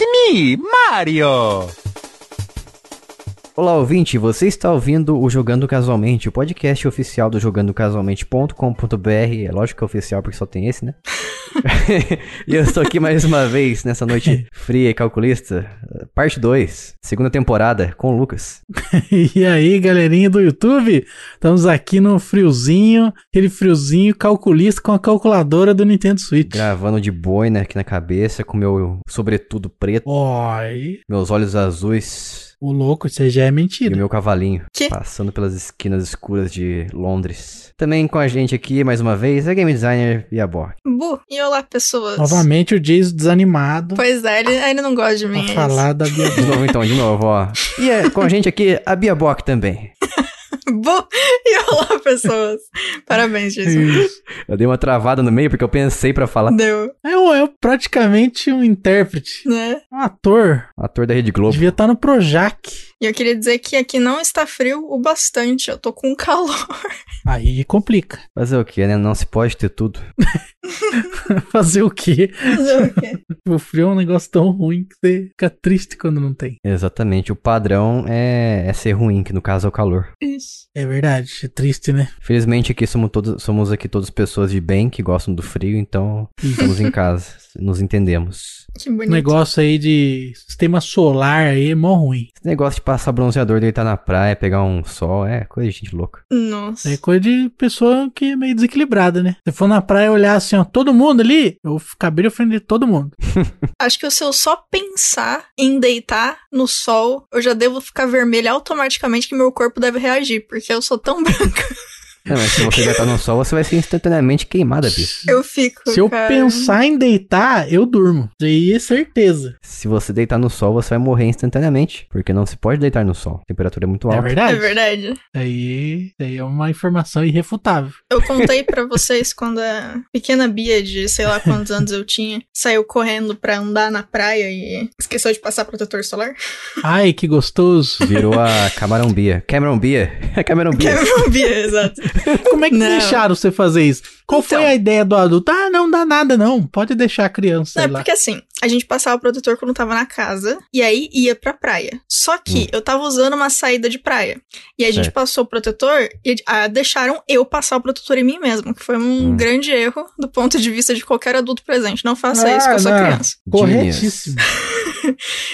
It's me, Mario! Olá, ouvinte, você está ouvindo o Jogando Casualmente, o podcast oficial do jogandocasualmente.com.br. É lógico que é oficial porque só tem esse, né? E eu estou aqui mais uma vez nessa noite fria e calculista, parte 2, segunda temporada, com o Lucas. e aí, galerinha do YouTube? Estamos aqui no friozinho, aquele friozinho calculista com a calculadora do Nintendo Switch. Gravando de boina aqui na cabeça, com meu sobretudo preto, Oi. meus olhos azuis O louco, isso já é e o mentira. meu cavalinho, Que? passando pelas esquinas escuras de Londres. Também com a gente aqui, mais uma vez, a Game Designer e a Borg. Bu. E olá, pessoas. Novamente o Jason desanimado Pois é, ele ainda não gosta de mim. pra é falar da Bia De novo, então, de novo, ó. E é, com a gente aqui, a Bia Bock também. E olá, pessoas. Parabéns, Jesus. Isso. Eu dei uma travada no meio porque eu pensei pra falar. Deu, É, é praticamente um intérprete, né? um ator. Ator da Rede Globo. Devia estar no Projac. E eu queria dizer que aqui não está frio o bastante. Eu tô com calor. Aí complica. Fazer o quê, né? Não se pode ter tudo. Fazer o quê? Fazer o quê? O frio é um negócio tão ruim que você fica triste quando não tem. Exatamente. O padrão é, é ser ruim, que no caso é o calor. Isso. É verdade, é triste, né? Felizmente aqui somos, todos, somos aqui todas pessoas de bem que gostam do frio, então estamos em casa. Nos entendemos. Que O bonito. negócio aí de sistema solar aí é mó ruim. Esse negócio de passar bronzeador, deitar na praia, pegar um sol, é coisa de gente louca. Nossa. É coisa de pessoa que é meio desequilibrada, né? Se for na praia e olhar assim, ó, todo mundo ali, eu ficaria ofendendo todo mundo. Acho que se eu só pensar em deitar no sol, eu já devo ficar vermelha automaticamente que meu corpo deve reagir, porque eu sou tão branca. Não, mas se você deitar no sol, você vai ser instantaneamente queimada, bicho. Eu fico. Se eu cara. pensar em deitar, eu durmo. Isso aí é certeza. Se você deitar no sol, você vai morrer instantaneamente. Porque não se pode deitar no sol. A temperatura é muito É alta. É verdade? verdade. Aí, aí é uma informação irrefutável. Eu contei pra vocês quando a pequena Bia, de sei lá quantos anos eu tinha, saiu correndo pra andar na praia e esqueceu de passar protetor solar. Ai, que gostoso. Virou a Camarão Bia. Cameron Bia. Cameron Bia. Cameron Bia, exato. Como é que Não. deixaram você fazer isso? Qual foi Então. a ideia do adulto? Ah, não dá nada não. Pode deixar a criança Não, é lá. porque assim, a gente passava o protetor quando tava na casa e aí ia pra praia. Só que Hum. eu tava usando uma saída de praia. E a gente Certo. passou o protetor e ah, deixaram eu passar o protetor em mim mesmo, que foi um Hum. grande erro do ponto de vista de qualquer adulto presente. Não faça isso Ah, com a sua não. criança. Corretíssimo.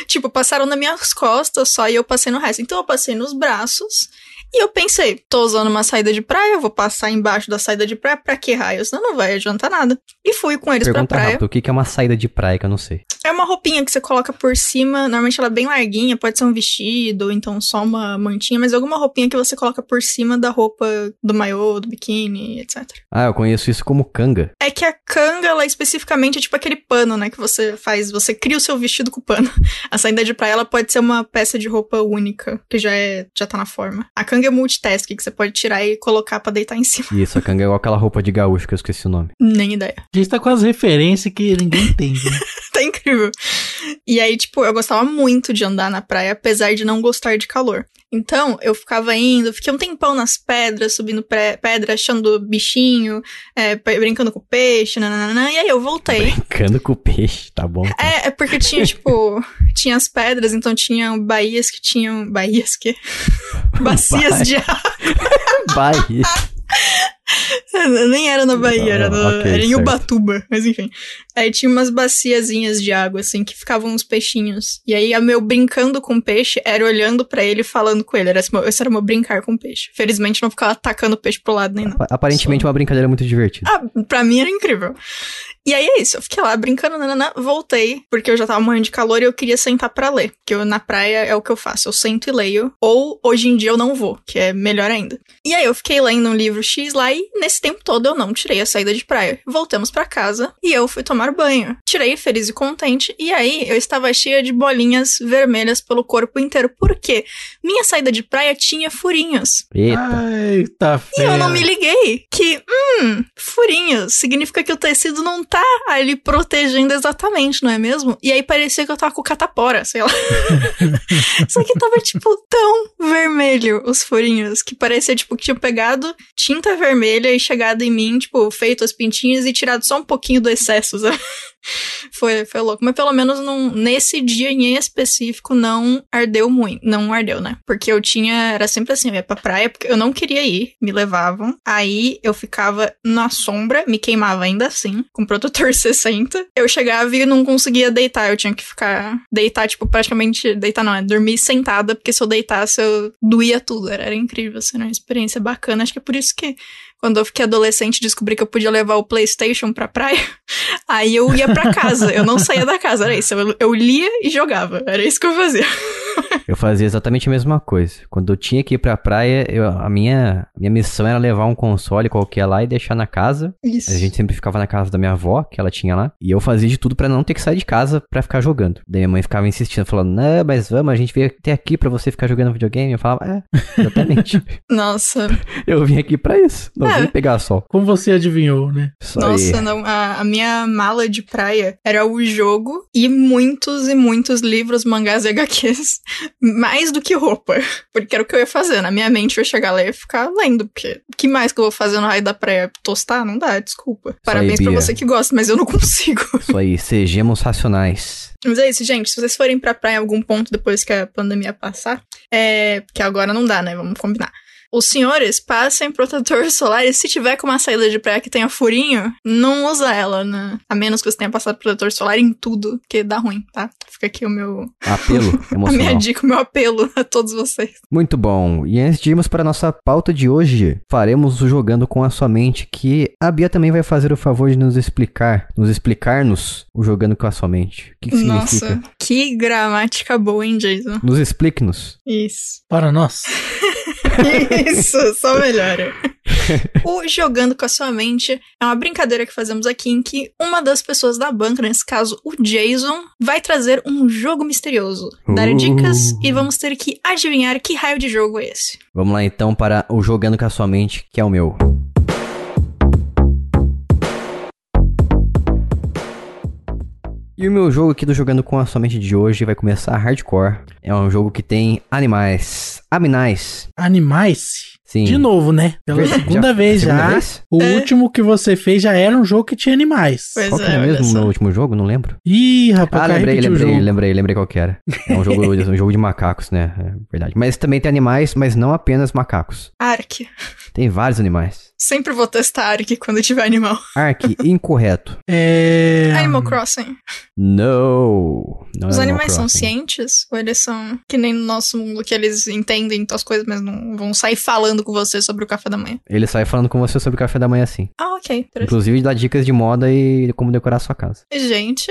Tipo, passaram nas minhas costas só e eu passei no resto. Então eu passei nos braços. E eu pensei, tô usando uma saída de praia, eu vou passar embaixo da saída de praia, pra que raios? Não, não vai adiantar nada. E fui com eles Pergunta pra praia. rápido, o que que é uma saída de praia que eu não sei? É uma roupinha que você coloca por cima, normalmente ela é bem larguinha, pode ser um vestido, ou então só uma mantinha, mas alguma roupinha que você coloca por cima da roupa do maiô, do biquíni, etc. Ah, eu conheço isso como canga. É que a canga, ela especificamente é tipo aquele pano, né, que você faz, você cria o seu vestido com o pano. A saída de praia, ela pode ser uma peça de roupa única, que já é, já tá na forma. A canga é multitask, que você pode tirar e colocar pra deitar em cima. Isso, a canga é igual aquela roupa de gaúcho que eu esqueci o nome. Nem ideia. A gente tá com as referências que ninguém entende, né? tá incrível. E aí, tipo, eu gostava muito de andar na praia, apesar de não gostar de calor. Então, eu ficava indo, fiquei um tempão nas pedras, subindo pré- pedra, achando bichinho, é, brincando com peixe, nananana, e aí eu voltei. Brincando com o peixe, tá bom. tá. É, é porque tinha, tipo, tinha as pedras, então tinha baías que tinham. Baías que? Bacias de água. Bahia. Nem era na Bahia, era, no- Ah, ok, era em certo. Ubatuba, mas enfim. Aí tinha umas baciazinhas de água, assim, que ficavam uns peixinhos. E aí, a meu brincando com peixe era olhando pra ele e falando com ele. Era esse, meu- esse era o meu brincar com peixe. Felizmente não ficava atacando o peixe pro lado nem não. Apa- Aparentemente uma brincadeira muito divertida. Ah, pra mim era incrível. E aí é isso, eu fiquei lá brincando, nanana, voltei, porque eu já tava morrendo de calor e eu queria sentar pra ler. Porque eu, na praia é o que eu faço, eu sento e leio. Ou hoje em dia eu não vou, que é melhor ainda. E aí eu fiquei lendo um livro X lá e nesse tempo todo eu não tirei a saída de praia. Voltamos pra casa e eu fui tomar banho. Tirei feliz e contente, e aí eu estava cheia de bolinhas vermelhas pelo corpo inteiro. Por quê? Minha saída de praia tinha furinhos. Eita. Eita, E eu não me liguei que, hum, furinhos, significa que o tecido não tá ali protegendo exatamente, não é mesmo? E aí parecia que eu tava com catapora, sei lá. Só que tava, tipo, tão vermelho os furinhos, que parecia, tipo, que tinham pegado tinta vermelha e chegado em mim, tipo, feito as pintinhas e tirado só um pouquinho do excesso, sabe? foi, foi louco. Mas pelo menos nesse dia em específico não ardeu muito. Não ardeu, né? Porque eu tinha. Era sempre assim, eu ia pra praia, porque eu não queria ir, me levavam. Aí eu ficava na sombra, me queimava ainda assim, com protetor 60. Eu chegava e não conseguia deitar. Eu tinha que ficar. Deitar, tipo, praticamente. Deitar não, é dormir sentada, porque se eu deitasse, eu doía tudo. Era, era incrível, assim, era uma experiência bacana. Acho que é por isso que quando eu fiquei adolescente, descobri que eu podia levar o PlayStation pra praia. Aí eu ia pra casa, eu não saía da casa, era isso. Eu, eu lia e jogava, era isso que eu fazia. Eu fazia exatamente a mesma coisa. Quando eu tinha que ir pra praia, eu- a minha, minha missão era levar um console qualquer lá e deixar na casa. Isso. A gente sempre ficava na casa da minha avó, que ela tinha lá. E eu fazia de tudo pra não ter que sair de casa pra ficar jogando. Daí minha mãe ficava insistindo, falando, não, mas vamos, a gente veio até aqui pra você ficar jogando videogame. Eu falava, é, exatamente. Nossa, eu vim aqui pra isso. Não É. vim pegar sol. Como você adivinhou, né? Isso nossa, aí. não. A, a minha mala de praia era o jogo e muitos e muitos livros, mangás e HQs. Mais do que roupa. Porque era o que eu ia fazer. Na minha mente eu ia chegar lá e ia ficar lendo. Porque o que mais que eu vou fazer no raio da praia? Tostar? Não dá, desculpa. Parabéns pra Bia. você que gosta, mas eu não consigo. Isso aí, sejamos racionais. Mas é isso, gente. Se vocês forem pra praia em algum ponto depois que a pandemia passar, é. Porque agora não dá, né? Vamos combinar. Os senhores passem protetor solar e se tiver com uma saída de praia que tenha furinho, não usa ela, né? A menos que você tenha passado protetor solar em tudo, que dá ruim, tá? Fica aqui o meu. Apelo A minha emocional. dica, o meu apelo a todos vocês. Muito bom. E antes de irmos para a nossa pauta de hoje, faremos o Jogando com a Sua Mente, que a Bia também vai fazer o favor de nos explicar, nos explicar-nos o Jogando com a Sua Mente. O que, que significa? Nossa, que gramática boa, hein, Jason? Nos explique-nos. Isso. Para nós. Isso, só melhora. o Jogando com a Sua Mente é uma brincadeira que fazemos aqui em que uma das pessoas da banca, nesse caso o Jason, vai trazer um jogo misterioso, dar Uh. dicas e vamos ter que adivinhar que raio de jogo é esse. Vamos lá então para o Jogando com a Sua Mente, que é o meu. E o meu jogo aqui do Jogando com a Sua Mente de hoje vai começar hardcore. É um jogo que tem animais, aminais. Animais. Sim. De novo, né? Pela segunda já- vez segunda já. vez? O É. último que você fez já era um jogo que tinha animais. Pois Qual que é, era olha mesmo meu último jogo? Não lembro. Ih, rapaz, Ah, lembrei, lembrei, lembrei, lembrei qual que era. É um jogo, um jogo de macacos, né? É verdade. Mas também tem animais, mas não apenas macacos. Ark. Tem vários animais. Sempre vou testar Ark quando tiver animal. Ark, incorreto. É. Animal Crossing. No. Não Os é animais são cientes? Ou eles são que nem no nosso mundo, que eles entendem as coisas, mas não vão sair falando com você sobre o café da manhã? Ele sai falando com você sobre o café da manhã assim. Ah, ok. Inclusive dá dicas de moda e como decorar a sua casa. Gente,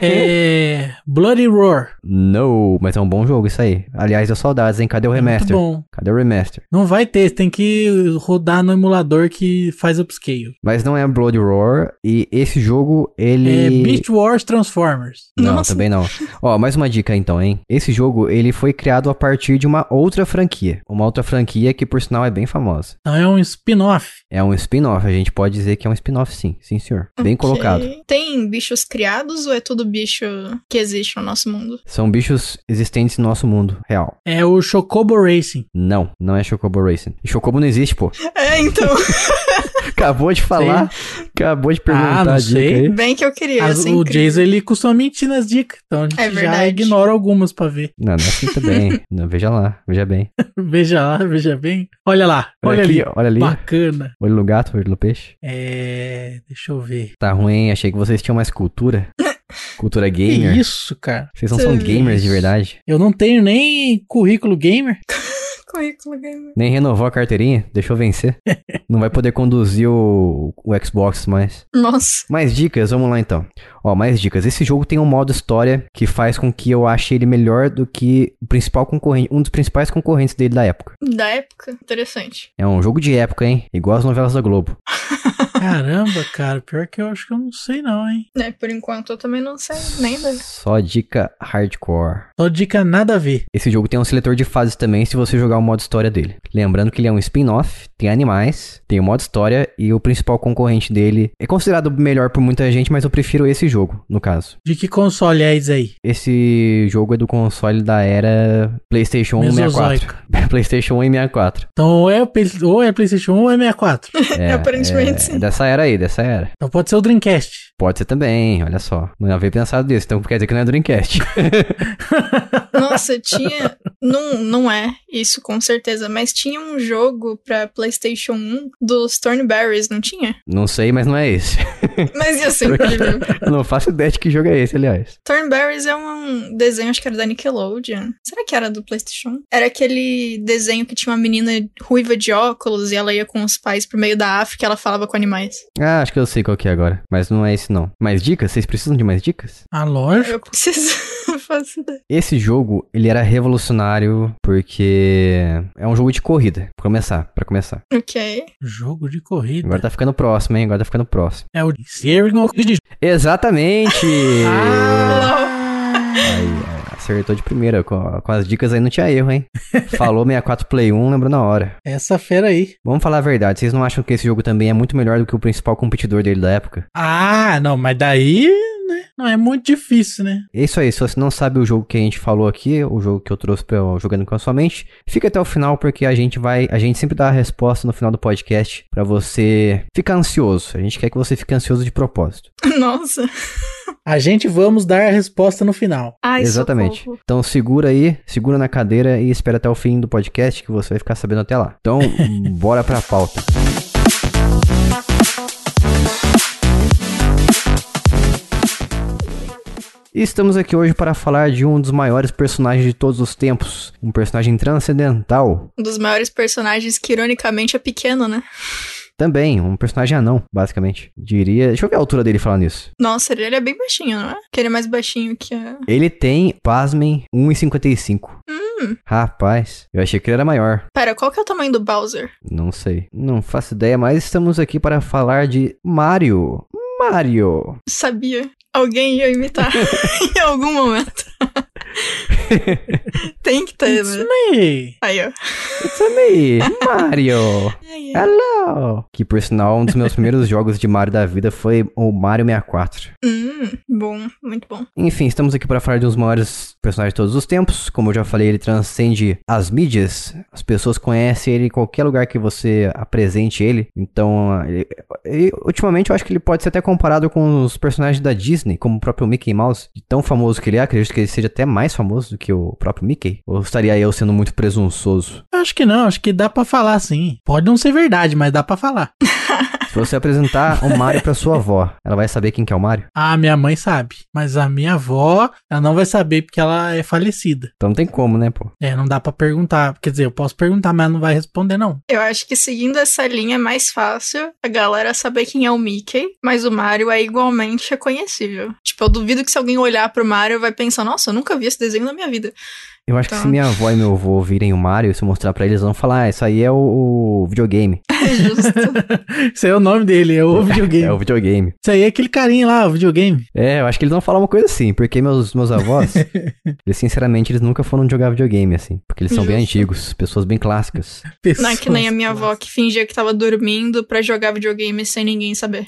É. Bloody Roar. No, mas é um bom jogo isso aí. Aliás, deu saudades, hein? Cadê o Muito remaster? bom. Cadê o remaster? Não vai ter, você tem que rodar no emulador que faz upscale. Mas não é Blood Roar e esse jogo ele É Beast Wars Transformers. Não, Nossa. também não. Ó, mais uma dica então, hein? Esse jogo, ele foi criado a partir de uma outra franquia. Uma outra franquia que, por sinal, é bem famosa. Então é um spin-off. É um spin-off, a gente pode dizer que é um spin-off sim. Sim, senhor. Bem ok. colocado. Tem bichos criados ou é tudo bicho que existe no nosso mundo? São bichos existentes no nosso mundo real. É o Chocobo Racing. Não, não é Chocobo Racing. E Chocobo não existe, pô. É, então. Acabou de falar. Acabou de perguntar Ah, não a dica sei. aí. Bem que eu queria. As- assim, o incrível. Jason ele costuma mentir nas dicas. Então a gente É já verdade. ignora algumas pra ver. Não, não é assim também. Não, veja lá, veja bem. Veja lá, veja bem. Olha lá, olha, aqui, ali. olha ali. Bacana. Olho no gato, olho no peixe. É. Deixa eu ver. Tá ruim, achei que vocês tinham mais cultura. Cultura gamer. Que isso, cara? Vocês não são gamers de isso. verdade. Eu não tenho nem currículo gamer. Currículo gamer. Nem renovou a carteirinha? Deixou vencer. Não vai poder conduzir o, o Xbox mais. Nossa. Mais dicas, vamos lá então. Ó, mais dicas. Esse jogo tem um modo história que faz com que eu ache ele melhor do que o principal concorrente, um dos principais concorrentes dele da época. Da época? Interessante. É um jogo de época, hein? Igual as novelas da Globo. Caramba, cara. Pior que eu acho que eu não sei, não, hein? É, por enquanto eu também não sei nem da. Só dica hardcore. Só dica nada a ver. Esse jogo tem um seletor de fases também se você jogar o modo história dele. Lembrando que ele é um spin-off, tem animais, tem o modo história e o principal concorrente dele é considerado melhor por muita gente, mas eu prefiro esse jogo, no caso. De que console é esse aí? Esse jogo é do console da era PlayStation 1 e 64. Mesozoica. PlayStation 1 e 64. Então ou é, ou é PlayStation 1 ou é 64. É, Aparentemente é, sim. Dessa era aí, dessa era. Então pode ser o Dreamcast. Pode ser também, olha só. Não havia pensado nisso, então quer dizer que não é Dreamcast. Nossa, tinha. Não, não é isso, com certeza, mas tinha um jogo pra PlayStation 1 dos Thornberries, não tinha? não sei, mas não é esse. Mas ia ser incrível. Não faço ideia de que jogo é esse, aliás. Thornberries é um desenho, acho que era da Nickelodeon. Será que era do PlayStation? 1? Era aquele desenho que tinha uma menina ruiva de óculos e ela ia com os pais pro meio da África e ela falava com animais. Ah, acho que eu sei qual que é agora. Mas não é esse não. Mais dicas? Vocês precisam de mais dicas? Ah, lógico. Eu preciso. Esse jogo, ele era revolucionário porque é um jogo de corrida. Pra começar, pra começar. Ok. Jogo de corrida. Agora tá ficando próximo, hein? Agora tá ficando próximo. É o the- Exatamente! Ah! Aí, acertou de primeira. Com, com as dicas aí não tinha erro, hein? Falou 64 Play 1, lembrou na hora. Essa fera aí. Vamos falar a verdade, vocês não acham que esse jogo também é muito melhor do que o principal competidor dele da época? Ah, não, mas daí, né? Não é muito difícil, né? É isso aí, se você não sabe o jogo que a gente falou aqui, o jogo que eu trouxe pra eu jogando com a sua mente, fica até o final porque a gente vai, a gente sempre dá a resposta no final do podcast pra você ficar ansioso. A gente quer que você fique ansioso de propósito. Nossa. A gente vamos dar a resposta no final. Ai, Exatamente. socorro. Então segura aí, segura na cadeira e espera até o fim do podcast que você vai ficar sabendo até lá. Então, bora pra pauta. E estamos aqui hoje para falar de um dos maiores personagens de todos os tempos, um personagem transcendental, Um dos maiores personagens que, ironicamente, é pequeno, né? também um personagem anão, basicamente. Diria, deixa eu ver a altura dele falando isso. Nossa, ele é bem baixinho, não é? Que ele é mais baixinho que a. Ele tem, pasmem, 1,55. Hum. Rapaz, eu achei que ele era maior. Pera, qual que é o tamanho do Bowser? Não sei. Não faço ideia, mas estamos aqui para falar de Mario. Mario. Sabia. Alguém ia imitar em algum momento. Tem que ter, It's né? me. Aí, ó. It's me, Mario. Hello. Que por sinal, um dos meus primeiros jogos de Mario da vida foi o Mario 64. Hum, bom, muito bom. Enfim, estamos aqui para falar de um dos maiores personagens de todos os tempos. Como eu já falei, ele transcende as mídias. As pessoas conhecem ele em qualquer lugar que você apresente ele. Então, ele- ele- ultimamente eu acho que ele pode ser até comparado com os personagens da Disney, como o próprio Mickey Mouse. De tão famoso que ele é, acredito que ele seja até mais famoso do que o próprio Mickey. Ou estaria eu sendo muito presunçoso? Acho que não, acho que dá pra falar sim. Pode não ser verdade, mas dá pra falar. Se você apresentar o Mario pra sua avó, ela vai saber quem que é o Mario? Ah, minha mãe sabe. Mas a minha avó, ela não vai saber porque ela é falecida. Então não tem como, né, pô? É, não dá pra perguntar. Quer dizer, eu posso perguntar, mas ela não vai responder, não. Eu acho que seguindo essa linha é mais fácil a galera saber quem é o Mickey, mas o Mario é igualmente reconhecível. Tipo, eu duvido que se alguém olhar pro Mario vai pensar, nossa, eu nunca vi esse desenho na minha vida. Eu acho que Tá. se minha avó e meu avô virem o Mario, se eu mostrar pra eles, eles vão falar, ah, isso aí é o, o videogame. É justo. Esse é o nome dele, é o videogame. É o videogame. Isso aí é aquele carinha lá, o videogame. É, eu acho que eles vão falar uma coisa assim, porque meus, meus avós, eles sinceramente, eles nunca foram jogar videogame, assim. Porque eles são bem Justo. antigos, pessoas bem clássicas. Não é que nem a minha Pessoas avó que fingia que tava dormindo pra jogar videogame sem ninguém saber.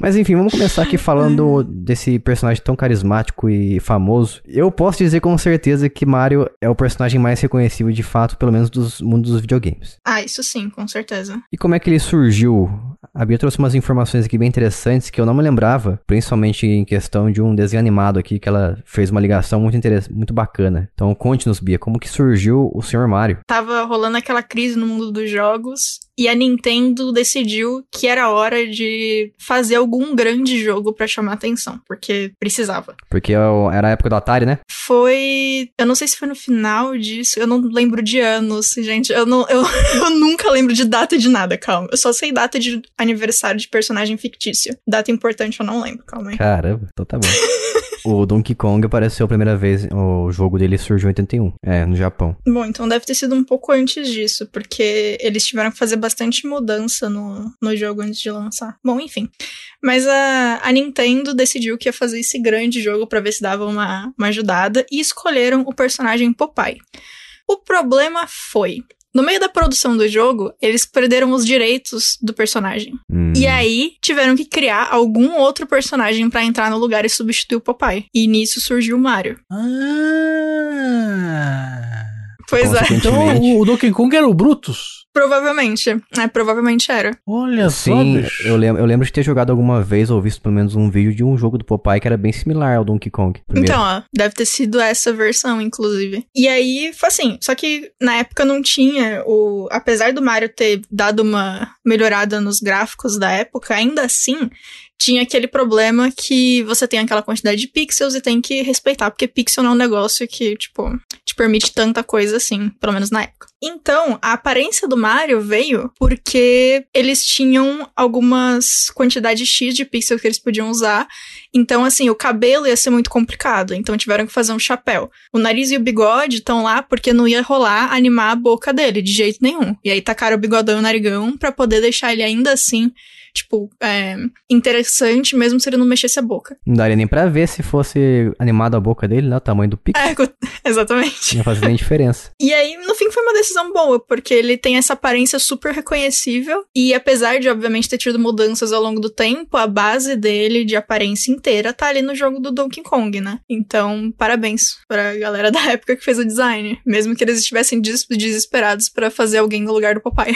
Mas enfim, vamos começar aqui falando desse personagem tão carismático e famoso. Eu posso dizer com certeza que Mario é o personagem mais reconhecível de fato, pelo menos dos mundos dos videogames. Ah, isso sim, com certeza. E como é que ele surgiu? A Bia trouxe umas informações aqui bem interessantes que eu não me lembrava, principalmente em questão de um desenho animado aqui que ela fez uma ligação muito interessante, muito bacana. Então conte-nos, Bia, como que surgiu o Sr. Mario? Tava rolando aquela crise no mundo dos jogos e a Nintendo decidiu que era hora de fazer algum grande jogo pra chamar atenção, porque precisava. Porque eu- era a época do Atari, né? Foi. Eu não sei se foi no final disso, eu não lembro de anos, gente. Eu, não, eu, eu nunca lembro de data de nada, calma. Eu só sei data de aniversário de personagem fictício. Data importante eu não lembro, calma aí. Caramba, então tá bom. o Donkey Kong apareceu a primeira vez, o jogo dele surgiu em 81, é, no Japão. Bom, então deve ter sido um pouco antes disso, porque eles tiveram que fazer bastante mudança no, no jogo antes de lançar. Bom, enfim. Mas a, a Nintendo decidiu que ia fazer esse grande jogo pra ver se dava uma, uma ajudada e escolheram o personagem Popeye. O problema foi. No meio da produção do jogo, eles perderam os direitos do personagem. Hum. E aí, tiveram que criar algum outro personagem pra entrar no lugar e substituir o Popeye. E nisso surgiu o Mario. Ah. Pois é. Então o Donkey Kong era o Brutus? Provavelmente. É, provavelmente era. Olha só, Sim, bicho. eu lembro, eu lembro de ter jogado alguma vez ou visto pelo menos um vídeo de um jogo do Popeye que era bem similar ao Donkey Kong. primeiro. Então, ó, deve ter sido essa versão, inclusive. E aí, foi assim, só que na época não tinha o. Apesar do Mario ter dado uma melhorada nos gráficos da época, ainda assim. Tinha aquele problema que você tem aquela quantidade de pixels e tem que respeitar, porque pixel não é um negócio que, tipo, te permite tanta coisa assim, pelo menos na época. Então, a aparência do Mario veio porque eles tinham algumas quantidades X de pixels que eles podiam usar então, assim, o cabelo ia ser muito complicado. Então, tiveram que fazer um chapéu. O nariz e o bigode estão lá porque não ia rolar animar a boca dele, de jeito nenhum. E aí tacaram o bigodão e o narigão pra poder deixar ele ainda assim, tipo, é, interessante, mesmo se ele não mexesse a boca. Não daria nem pra ver se fosse animado a boca dele, né? O tamanho do pico. É, exatamente. Não fazer nem diferença. E aí, no fim, foi uma decisão boa, porque ele tem essa aparência super reconhecível. E apesar de, obviamente, ter tido mudanças ao longo do tempo, a base dele de aparência inteira tá ali no jogo do Donkey Kong, né? Então, parabéns pra galera da época que fez o design. Mesmo que eles estivessem des- desesperados pra fazer alguém no lugar do papai.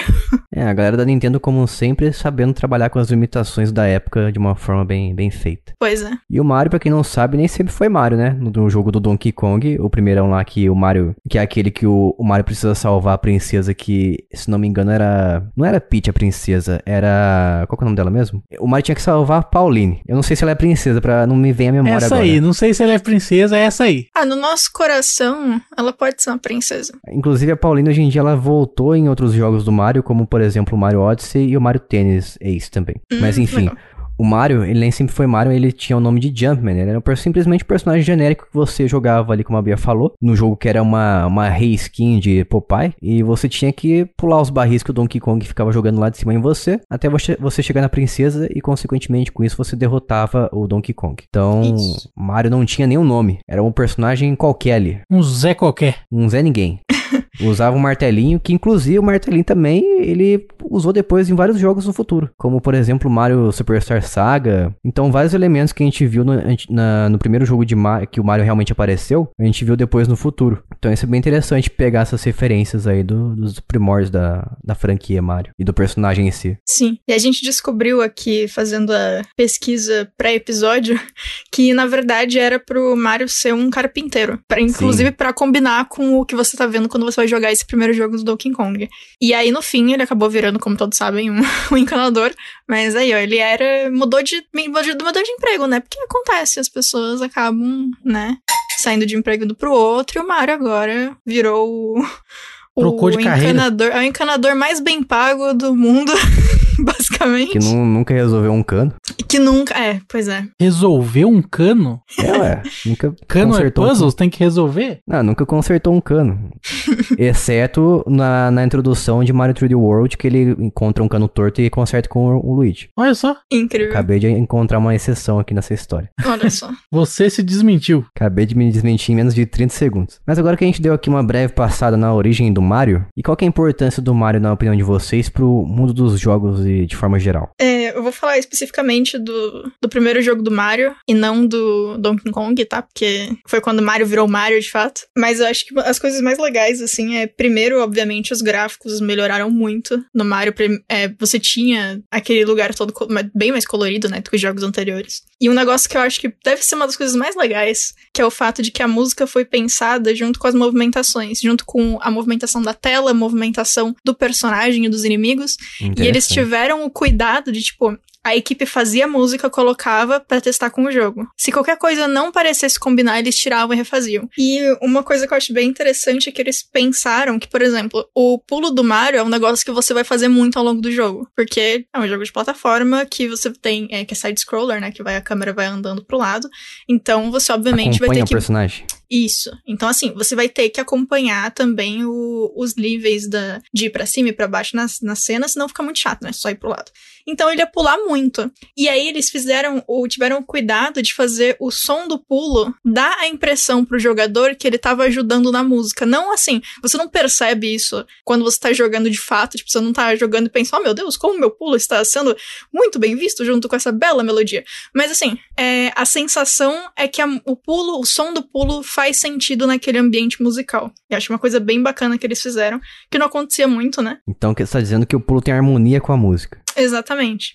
É, a galera da Nintendo, como sempre, sabendo trabalhar com as limitações da época de uma forma bem, bem feita. pois é. E o Mario, pra quem não sabe, nem sempre foi Mario, né? No, no jogo do Donkey Kong, o primeirão lá que o Mario, que é aquele que o, o Mario precisa salvar a princesa que, se não me engano, era. Não era Peach a princesa, era. Qual que é o nome dela mesmo? O Mario tinha que salvar a Pauline. Eu não sei se ela é princesa, pra não me ver a memória Essa agora. aí, não sei se ela é princesa, é essa aí. Ah, no nosso coração, ela pode ser uma princesa. Inclusive, a Pauline hoje em dia ela voltou em outros jogos do Mario, como por exemplo o Mario Odyssey e o Mario Tennis Ace também. Hum, Mas enfim, legal. o Mario, ele nem sempre foi Mario, ele tinha o nome de Jumpman. Ele era um simplesmente um personagem genérico que você jogava ali, como a Bia falou, no jogo que era uma, uma reskin de Popeye. E você tinha que pular os barris que o Donkey Kong ficava jogando lá de cima em você, até você, você chegar na princesa e, consequentemente, com isso você derrotava o Donkey Kong. Então, Isso. Mario não tinha nenhum nome, era um personagem qualquer ali. Um Zé qualquer. Um Zé Ninguém. Usava um martelinho, que inclusive o martelinho também ele usou depois em vários jogos no futuro. Como, por exemplo, Mario Superstar Saga. Então, vários elementos que a gente viu no, na- no primeiro jogo de Mario, que o Mario realmente apareceu, a gente viu depois no futuro. Então, isso é bem interessante pegar essas referências aí do- dos primórdios da, da franquia Mario e do personagem em si. Sim. E a gente descobriu aqui, fazendo a pesquisa pré-episódio, que na verdade era pro Mario ser um carpinteiro. Pra, inclusive pra combinar com o que você tá vendo quando você vai jogar esse primeiro jogo do Donkey Kong. E aí, no fim, ele acabou virando, como todos sabem, um, um encanador. Mas aí, ó, ele era. mudou de, mudou de. mudou de emprego, né? Porque acontece, as pessoas acabam, né? Saindo de um emprego do pro outro, e o Mario agora virou o. Trocou de o carreira. encanador, é o encanador mais bem pago do mundo, basicamente. Que nu- nunca resolveu um cano. Que nunca. É, pois é. Resolveu um cano? É, ué. Nunca Cano é consertou um puzzles, tem que resolver? Não, nunca consertou um cano. Exceto na, na introdução de Mario 3D World, que ele encontra um cano torto e conserta com o, o Luigi. Olha só, Incrível. Acabei de encontrar uma exceção aqui nessa história. Olha só. você se desmentiu. Acabei de me desmentir em menos de 30 segundos. Mas agora que a gente deu aqui uma breve passada na origem do Mario, e qual que é a importância do Mario, na opinião de vocês, pro mundo dos jogos e de forma geral? É, eu vou falar especificamente do, do primeiro jogo do Mario e não do Donkey Kong, tá? Porque foi quando Mario virou Mario, de fato. Mas eu acho que as coisas mais legais, assim, é primeiro, obviamente, os gráficos melhoraram muito. No Mario, é, você tinha aquele lugar todo bem mais colorido, né, do que os jogos anteriores. E um negócio que eu acho que deve ser uma das coisas mais legais, que é o fato de que a música foi pensada junto com as movimentações, junto com a movimentação da tela, a movimentação do personagem e dos inimigos. E eles tiveram o cuidado de, tipo, a equipe fazia música, colocava pra testar com o jogo. Se qualquer coisa não parecesse combinar, eles tiravam e refaziam. E uma coisa que eu acho bem interessante é que eles pensaram que, por exemplo, o pulo do Mario é um negócio que você vai fazer muito ao longo do jogo. Porque é um jogo de plataforma que você tem, é, que é side-scroller, né? Que vai, a câmera vai andando pro lado. Então você, obviamente, vai Acompanha ter o que personagem. isso. Então, assim, você vai ter que acompanhar também o- os níveis da, de ir pra cima e pra baixo nas, na cena, senão fica muito chato, né? Só ir pro lado. Então ele ia pular muito. E aí eles fizeram, ou tiveram o cuidado de fazer o som do pulo dar a impressão pro jogador que ele tava ajudando na música. Não assim, você não percebe isso quando você tá jogando de fato, tipo, você não tá jogando e pensa, oh meu Deus, como meu pulo está sendo muito bem visto junto com essa bela melodia. Mas assim, é, a sensação é que a, o pulo, o som do pulo faz sentido naquele ambiente musical. E acho uma coisa bem bacana que eles fizeram, que não acontecia muito, né? Então você tá dizendo que o pulo tem harmonia com a música. Exatamente.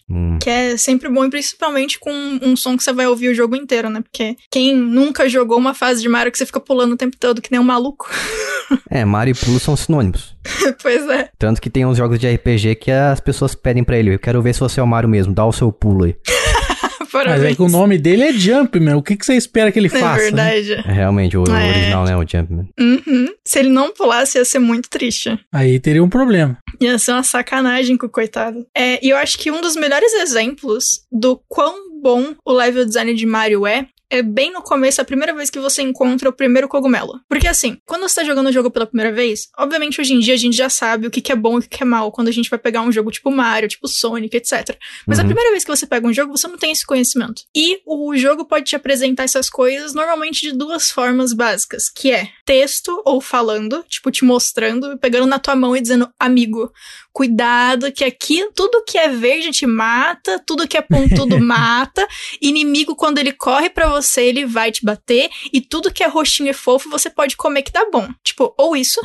Hum. Que é sempre bom, e principalmente com um som que você vai ouvir o jogo inteiro, né? Porque quem nunca jogou uma fase de Mario que você fica pulando o tempo todo que nem um maluco? É, Mario e pulo são sinônimos. pois é. Tanto que tem uns jogos de RPG que as pessoas pedem pra ele, eu quero ver se você é o Mario mesmo, dá o seu pulo aí. Mas Parabéns. é que o nome dele é Jumpman. O que, que você espera que ele É faça? né? É, verdade. realmente, o, o É. original, né, o Jumpman. Uhum. Se ele não pulasse, ia ser muito triste. Aí teria um problema. Ia ser uma sacanagem com o coitado. É, e eu acho que um dos melhores exemplos do quão bom o level design de Mario é. É bem no começo, a primeira vez que você encontra o primeiro cogumelo. Porque assim, quando você tá jogando o jogo pela primeira vez, obviamente hoje em dia a gente já sabe o que, que é bom e o que, que é mal quando a gente vai pegar um jogo tipo Mario, tipo Sonic, etc. Mas a Uhum. primeira vez que você pega um jogo, você não tem esse conhecimento. E o jogo pode te apresentar essas coisas normalmente de duas formas básicas, que é texto ou falando, tipo te mostrando, pegando na tua mão e dizendo, amigo, cuidado que aqui tudo que é verde te mata, tudo que é pontudo mata, inimigo quando ele corre pra você, ele vai te bater e tudo que é roxinho e fofo você pode comer que dá bom. Tipo, ou isso.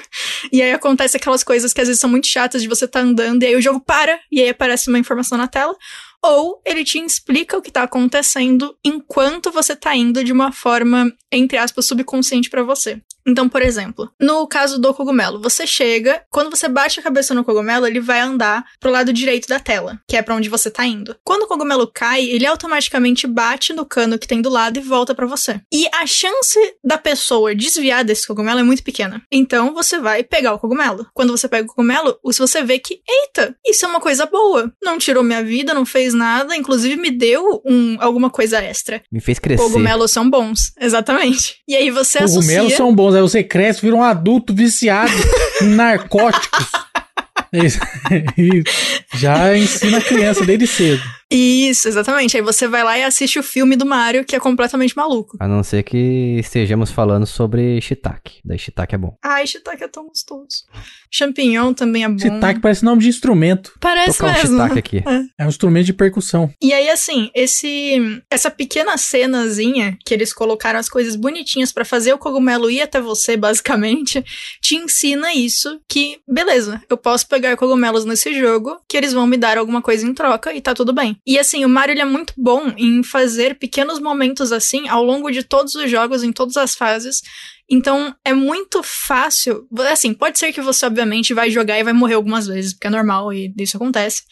e aí acontece aquelas coisas que às vezes são muito chatas de você tá andando e aí o jogo para e aí aparece uma informação na tela. Ou ele te explica o que tá acontecendo enquanto você tá indo de uma forma, entre aspas, subconsciente pra você. Então, por exemplo, no caso do cogumelo, você chega, quando você bate a cabeça no cogumelo, ele vai andar pro lado direito da tela, que é pra onde você tá indo. Quando o cogumelo cai, ele automaticamente bate no cano que tem do lado e volta pra você. E a chance da pessoa desviar desse cogumelo é muito pequena. Então, você vai pegar o cogumelo. Quando você pega o cogumelo, se você vê que, eita, isso é uma coisa boa. Não tirou minha vida, não fez nada, inclusive me deu um, alguma coisa extra. Me fez crescer. Cogumelos são bons, exatamente. E aí você Cogumelos associa... são bons. Aí você cresce, vira um adulto viciado em narcóticos. E já ensina a criança desde cedo. Isso, exatamente. Aí você vai lá e assiste o filme do Mario, que é completamente maluco. A não ser que estejamos falando sobre shiitake. Daí shiitake é bom. Ai, shiitake é tão gostoso. Champignon também é bom. Shiitake parece nome de instrumento. Parece Tocar um mesmo. shiitake aqui. É um instrumento de percussão. E aí, assim, esse essa pequena cenazinha que eles colocaram as coisas bonitinhas pra fazer o cogumelo ir até você, basicamente, te ensina isso que, beleza, eu posso pegar cogumelos nesse jogo, que eles vão me dar alguma coisa em troca e tá tudo bem. E assim, o Mario é muito bom em fazer pequenos momentos assim ao longo de todos os jogos, em todas as fases. Então é muito fácil. Assim, pode ser que você, obviamente, vai jogar e vai morrer algumas vezes, porque é normal e isso acontece.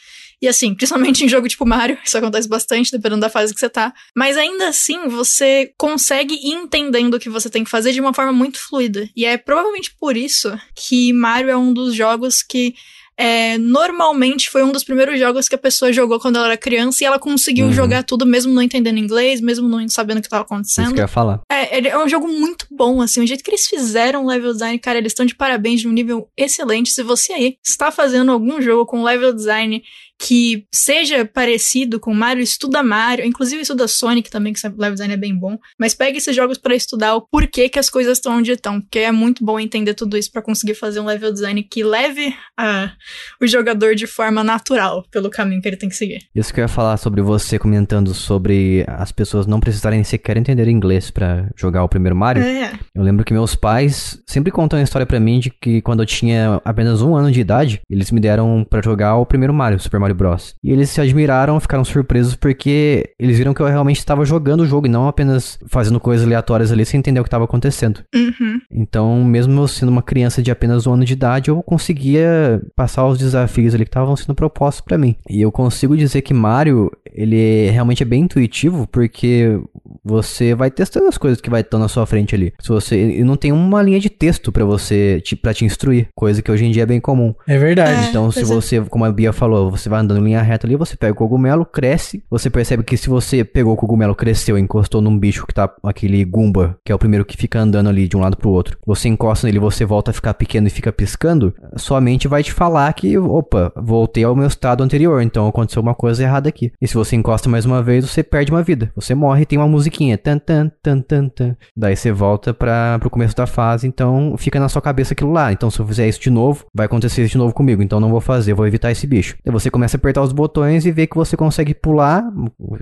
E assim, principalmente em jogo tipo Mario, isso acontece bastante, dependendo da fase que você tá. Mas ainda assim, você consegue ir entendendo o que você tem que fazer de uma forma muito fluida. E é provavelmente por isso que Mario é um dos jogos que. É, normalmente foi um dos primeiros jogos que a pessoa jogou quando ela era criança e ela conseguiu Uhum. jogar tudo mesmo não entendendo inglês, mesmo não sabendo o que estava Isso acontecendo. que eu ia falar. É, é um jogo muito bom, assim. O jeito que eles fizeram o level design, cara, eles estão de parabéns de um nível excelente. Se você aí está fazendo algum jogo com level design que seja parecido com Mario, estuda Mario, inclusive estuda Sonic também, que o level design é bem bom. Mas pega esses jogos para estudar o porquê que as coisas estão onde estão, porque é muito bom entender tudo isso para conseguir fazer um level design que leve a, o jogador de forma natural pelo caminho que ele tem que seguir. Isso que eu ia falar sobre você comentando sobre as pessoas não precisarem sequer entender inglês pra jogar o primeiro Mario. É. Eu lembro que meus pais sempre contam a história pra mim de que quando eu tinha apenas um ano de idade, eles me deram pra jogar o primeiro Mario, Super Mario Bros. E eles se admiraram, ficaram surpresos porque eles viram que eu realmente estava jogando o jogo e não apenas fazendo coisas aleatórias ali sem entender o que estava acontecendo. Uhum. Então, mesmo eu sendo uma criança de apenas um ano de idade, eu conseguia passar os desafios ali que estavam sendo propostos pra mim. E eu consigo dizer que Mario, ele é- realmente é bem intuitivo, porque você vai testando as coisas que vai estar na sua frente ali. Se você e não tem uma linha de texto pra você para te instruir, coisa que hoje em dia é bem comum. É verdade. Então, se é. você, como a Bia falou, você vai andando em linha reta ali, você pega o cogumelo, cresce, você percebe que se você pegou o cogumelo, cresceu, encostou num bicho que tá aquele Goomba, que é o primeiro que fica andando ali de um lado pro outro, você encosta nele, você volta a ficar pequeno e fica piscando, sua mente vai te falar que, opa, voltei ao meu estado anterior, então aconteceu uma coisa errada aqui. E se você encosta mais uma vez, você perde uma vida. Você morre e tem uma musiquinha, tan tan tan tan tan. Daí você volta para pro começo da fase, então fica na sua cabeça aquilo lá. Então se eu fizer isso de novo, vai acontecer isso de novo comigo, então não vou fazer, vou evitar esse bicho. Daí você começa a apertar os botões e vê que você consegue pular.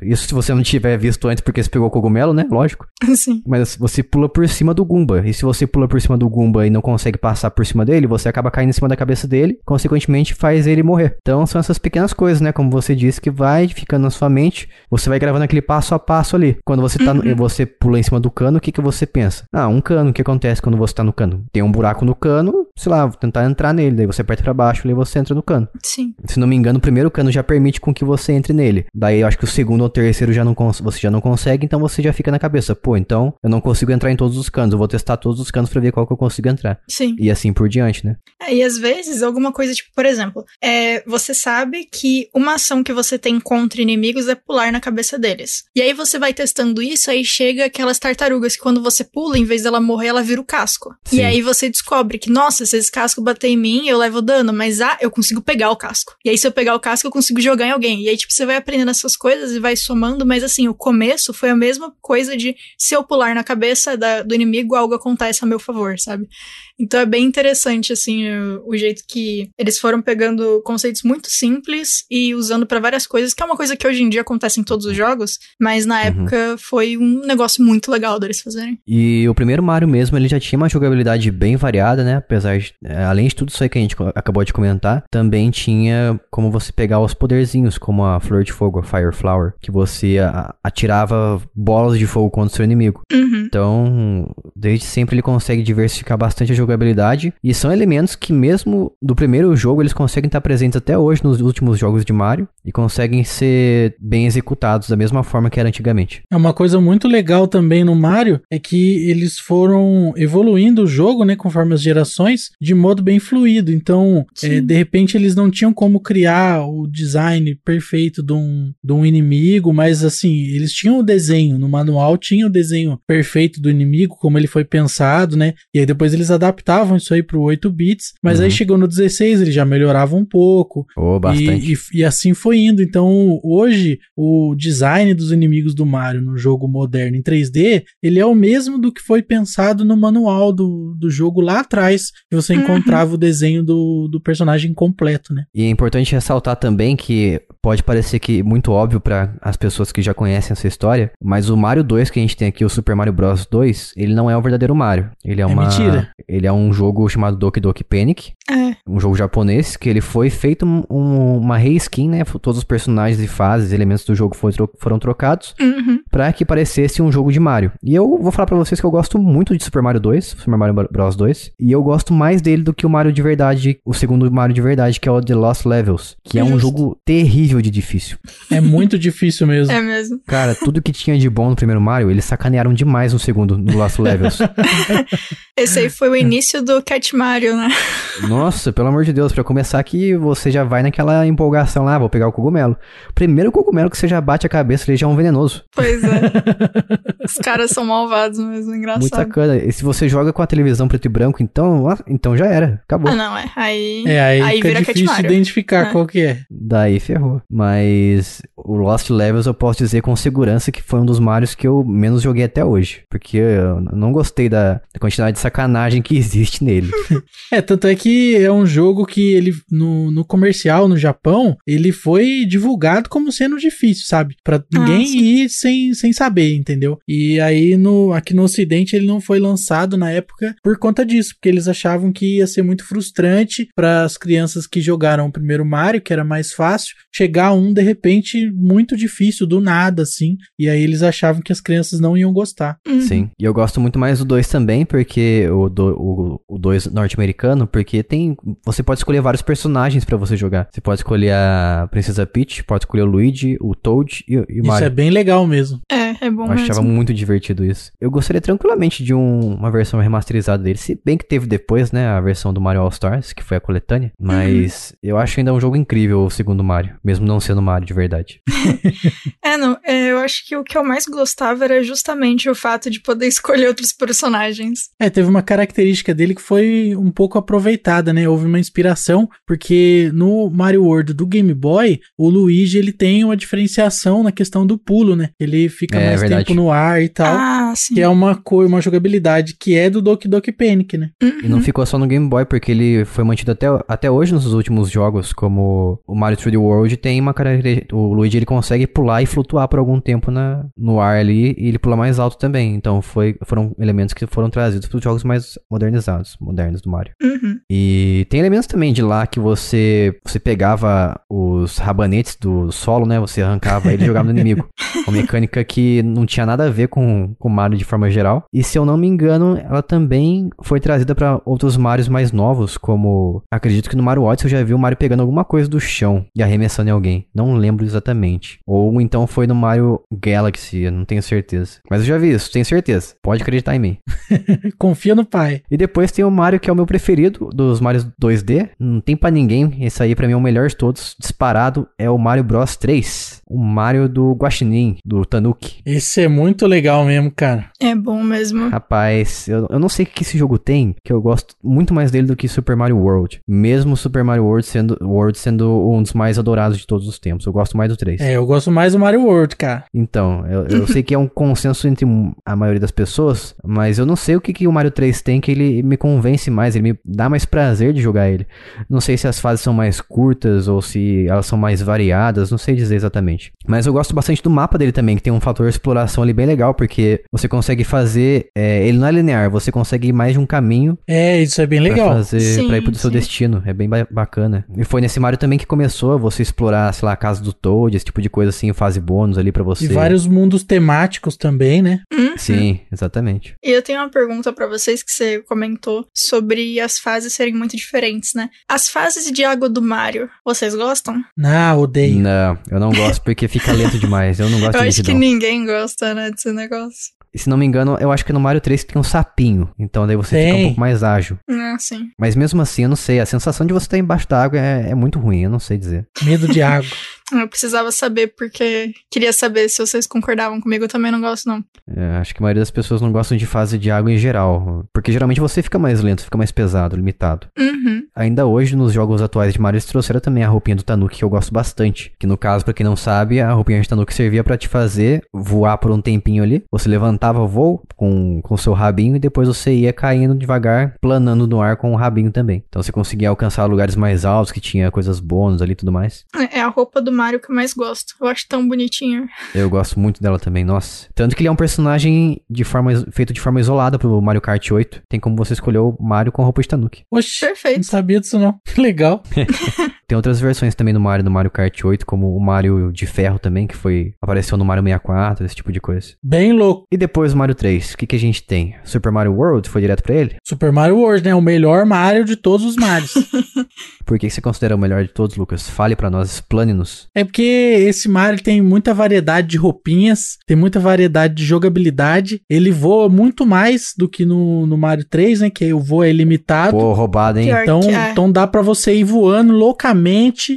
Isso se você não tiver visto antes porque você pegou o cogumelo, né? Lógico. Sim. Mas você pula por cima do Goomba. E se você pula por cima do Goomba e não consegue passar por cima dele, você acaba caindo em cima da cabeça dele, consequentemente faz ele morrer. Então são essas pequenas coisas, né? Como você disse, que vai ficando na sua mente, você vai gravando aquele passo a passo ali. Quando você tá no, você pula em cima do cano, o que, que você pensa? Ah, um cano, o que acontece quando você tá no cano? Tem um buraco no cano, sei lá, vou tentar entrar nele, daí você aperta pra baixo e você entra no cano. Sim. Se não me engano, primeiro cano já permite com que você entre nele. Daí eu acho que o segundo ou terceiro já não você já não consegue, então você já fica na cabeça, pô, então eu não consigo entrar em todos os canos, eu vou testar todos os canos pra ver qual que eu consigo entrar. Sim. E assim por diante, né? É, e às vezes alguma coisa, tipo, por exemplo, é, você sabe que uma ação que você tem contra inimigos é pular na cabeça deles. E aí você vai testando isso, aí chega aquelas tartarugas que quando você pula, em vez dela morrer, ela vira o casco. Sim. E aí você descobre que, nossa, se esse casco bater em mim, eu levo dano, mas ah, eu consigo pegar o casco. E aí se eu pegar o casco, eu consigo jogar em alguém. E aí, tipo, você vai aprendendo essas coisas e vai somando, mas assim, o começo foi a mesma coisa de se eu pular na cabeça da- do inimigo, algo acontece a meu favor, sabe? Então é bem interessante, assim, o, o jeito que eles foram pegando conceitos muito simples e usando pra várias coisas, que é uma coisa que hoje em dia acontece em todos os jogos, mas na época foi um negócio muito legal deles fazerem. E o primeiro Mario mesmo, ele já tinha uma jogabilidade bem variada, né? Apesar de, é, além de tudo isso aí que a gente acabou de comentar, também tinha como você pegar os poderzinhos, como a Flor de Fogo, a Fire Flower, que você atirava bolas de fogo contra o seu inimigo. Uhum. Então, desde sempre ele consegue diversificar bastante a jogabilidade. E são elementos que, mesmo do primeiro jogo, eles conseguem estar presentes até hoje nos últimos jogos de Mario. E conseguem ser bem executados da mesma forma que era antigamente. É uma coisa muito legal também no Mario é que eles foram evoluindo o jogo, né, conforme as gerações, de modo bem fluido. Então, é, de repente eles não tinham como criar o design perfeito de um, de um inimigo, mas assim, eles tinham o desenho no manual, tinha o desenho perfeito do inimigo, como ele foi pensado, né? E aí depois eles adaptavam isso aí pro 8 bits, mas aí Uhum. chegou no 16, ele já melhorava um pouco. Oh, bastante. E, e- e assim foi indo. Então, hoje, o design dos inimigos do Mario no jogo moderno em 3D, ele é o mesmo do que foi pensado no manual do, do jogo lá atrás, que você Uhum. encontrava o desenho do, do personagem completo, né? E é importante ressaltar também que pode parecer que muito óbvio para as pessoas que já conhecem essa história, mas o Mario 2 que a gente tem aqui, o Super Mario Bros 2, ele não é o verdadeiro Mario. Ele é, É uma mentira. Ele é um jogo chamado Doki Doki Panic, É. um jogo japonês que ele foi feito um- uma reskin, né? Todos os personagens e fases, elementos do jogo foi tro- foram trocados Uhum. pra que parecesse um jogo de Mario. E eu vou falar pra vocês que eu gosto muito de Super Mario 2, Super Mario Bros 2, e eu gosto mais dele do que o Mario de verdade, o segundo Mario de verdade, que é o The Lost Levels, que é um jogo terrível de difícil. É muito difícil mesmo. É mesmo. Cara, tudo que tinha de bom no primeiro Mario, eles sacanearam demais no segundo, no Lost Levels. Esse aí foi o início do Cat Mario, né? Nossa, pelo amor de Deus, pra começar aqui, você já vai naquela empolgação lá, vou pegar o cogumelo. Primeiro cogumelo que você já bate a cabeça, ele já é um venenoso. Pois é. Os caras são malvados mesmo, engraçado. Muito sacana. E se você joga com a televisão preto e branco, então, então já era, acabou. Ah, não, é. Aí, É, aí, fica vira Cat difícil Mario. identificar É. qual que é. Daí ferrou. Mas o Lost Levels eu posso dizer com segurança que foi um dos Marios que eu menos joguei até hoje. Porque eu não gostei da, da quantidade de sacanagem que existe nele. É, tanto é que é um jogo que ele, no, no comercial no Japão, ele foi divulgado como sendo difícil, sabe? Pra ninguém sim. ir sem, sem saber, entendeu? E aí, no, aqui no Ocidente, ele não foi lançado na época por conta disso, porque eles achavam que ia ser muito frustrante para as crianças que jogaram o primeiro Mario, que era mais fácil, chegar a um, de repente, muito difícil, do nada, assim. E aí eles achavam que as crianças não iam gostar. Uhum. Sim. E eu gosto muito mais do 2 também, porque o 2 o, o dois norte-americano, porque tem. Você pode escolher vários personagens pra você jogar. Você pode escolher a Princesa Princesa Peach, pode escolher o Luigi, o Toad e, e o Isso Mario. é bem legal mesmo. É, é bom Eu achava mesmo. muito divertido isso. Eu gostaria tranquilamente de um- uma versão remasterizada dele. Se bem que teve depois, né, a versão do Mario All Stars, que foi a coletânea. Mas eu acho ainda um jogo incrível o segundo Mario, mesmo não sendo Mario de verdade. É, não, é, eu acho que o que eu mais gostava era justamente o fato de poder escolher outros personagens. É, teve uma característica dele que foi um pouco aproveitada, né? Houve uma inspiração, porque no Mario World do Game Boy, o Luigi ele tem uma diferenciação na questão do pulo, né? Ele fica É, mais verdade. tempo no ar e tal. Ah, sim. Que é uma cor, uma jogabilidade que é do Doki Doki Panic, né? E não ficou só no Game Boy, porque ele foi mantido até, até hoje nos últimos jogos, como o Mario 3D World tem uma característica. O Luigi ele consegue pular e flutuar por algum tempo na, no ar ali, e ele pula mais alto também. Então foi, foram elementos que foram trazidos para os jogos mais modernizados, modernos do Mario. Uhum. E tem elementos também de lá que você você pegava os rabanetes do solo, né? Você arrancava ele e jogava no inimigo. Uma mecânica que não tinha nada a ver com o Mario de forma geral. E se eu não me engano, ela também foi trazida para outros Marios mais novos, como acredito que no Mario Odyssey eu já vi o Mario pegando alguma coisa do chão e arremessando em alguém. Não lembro exatamente. Ou então foi no Mario Galaxy, eu não tenho certeza. Mas eu já vi isso, tenho certeza. Pode acreditar em mim. Confia no pai. E depois tem o Mario, que é o meu preferido dos Marios 2D. Não tem pra ninguém. Esse aí, pra mim, é o melhor de todos. Disparado é o Mario Bros 3. O Mario do Guaxinim, do Tanuki. Esse é muito legal mesmo, cara. É bom mesmo. Rapaz, eu, eu não sei o que esse jogo tem, que eu gosto muito mais dele do que Super Mario World. Mesmo Super Mario World sendo, World sendo um dos mais adorados de todos os tempos. Eu gosto mais do 3. É, eu gosto mais do Mario World, cara. Então, eu, eu sei que é um consenso entre a maioria das pessoas, mas eu não sei o que, que o Mario 3 tem que ele me convence mais, ele me dá mais prazer de jogar ele. Não sei se as fases são mais curtas ou se elas são mais variadas, não sei dizer exatamente. Mas eu gosto bastante do mapa dele também, que tem um fator exploração ali bem legal, porque você consegue fazer. é, ele não é linear, você consegue ir mais de um caminho É, isso é bem pra, legal. fazer, Sim, pra ir pro seu sim. destino. É bem ba- bacana. E foi nesse Mario também que começou você explorar, sei lá, a casa do Toad, esse tipo de coisa assim, fase bônus ali pra você. E vários mundos temáticos também, né? Uhum. Sim, exatamente. E eu tenho uma pergunta pra vocês que você comentou sobre as fases serem muito diferentes, né? As fases de água do Mario, vocês gostam? Ah, odeio. Não, eu não gosto porque fica lento demais. Eu não gosto eu de acho que ninguém gosta, né, desse negócio. E se não me engano, eu acho que no Mario 3 tem um sapinho. Então daí você fica um pouco mais ágil. Ah, sim. Mas mesmo assim, eu não sei. A sensação de você estar embaixo da água é, é muito ruim. Eu não sei dizer. Medo de água. Eu precisava saber porque queria saber se vocês concordavam comigo. Eu também não gosto, não. É, acho que a maioria das pessoas não gostam de fase de água em geral. Porque geralmente você fica mais lento, fica mais pesado, limitado. Uhum. Ainda hoje, nos jogos atuais de Mario, eles trouxeram também a roupinha do Tanuki, que eu gosto bastante. Que no caso, pra quem não sabe, a roupinha de Tanuki servia pra te fazer voar por um tempinho ali. Você levantava o voo com o seu rabinho e depois você ia caindo devagar, planando no ar com o rabinho também. Então você conseguia alcançar lugares mais altos, que tinha coisas bônus ali e tudo mais. É é a roupa do Mario que eu mais gosto. Eu acho tão bonitinho. Eu gosto muito dela também, nossa. Tanto que ele é um personagem de forma, feito de forma isolada pro Mario Kart 8. Tem como você escolher o Mario com a roupa de Tanuki. Oxi, Perfeito. não sabia disso não. Legal. Tem outras versões também do Mario, do Mario Kart 8, como o Mario de ferro também, que foi apareceu no Mario 64, esse tipo de coisa. Bem louco. E depois o Mario 3, o que, que a gente tem? Super Mario World foi direto pra ele? Super Mario World, né? O melhor Mario de todos os Marios. Por que, você considera o melhor de todos, Lucas? Fale pra nós, explane-nos. é porque esse Mario tem muita variedade de roupinhas, tem muita variedade de jogabilidade. Ele voa muito mais do que no, no Mario 3, né? Que o voo é ilimitado. Pô, roubado, hein? Então, é. então dá pra você ir voando loucamente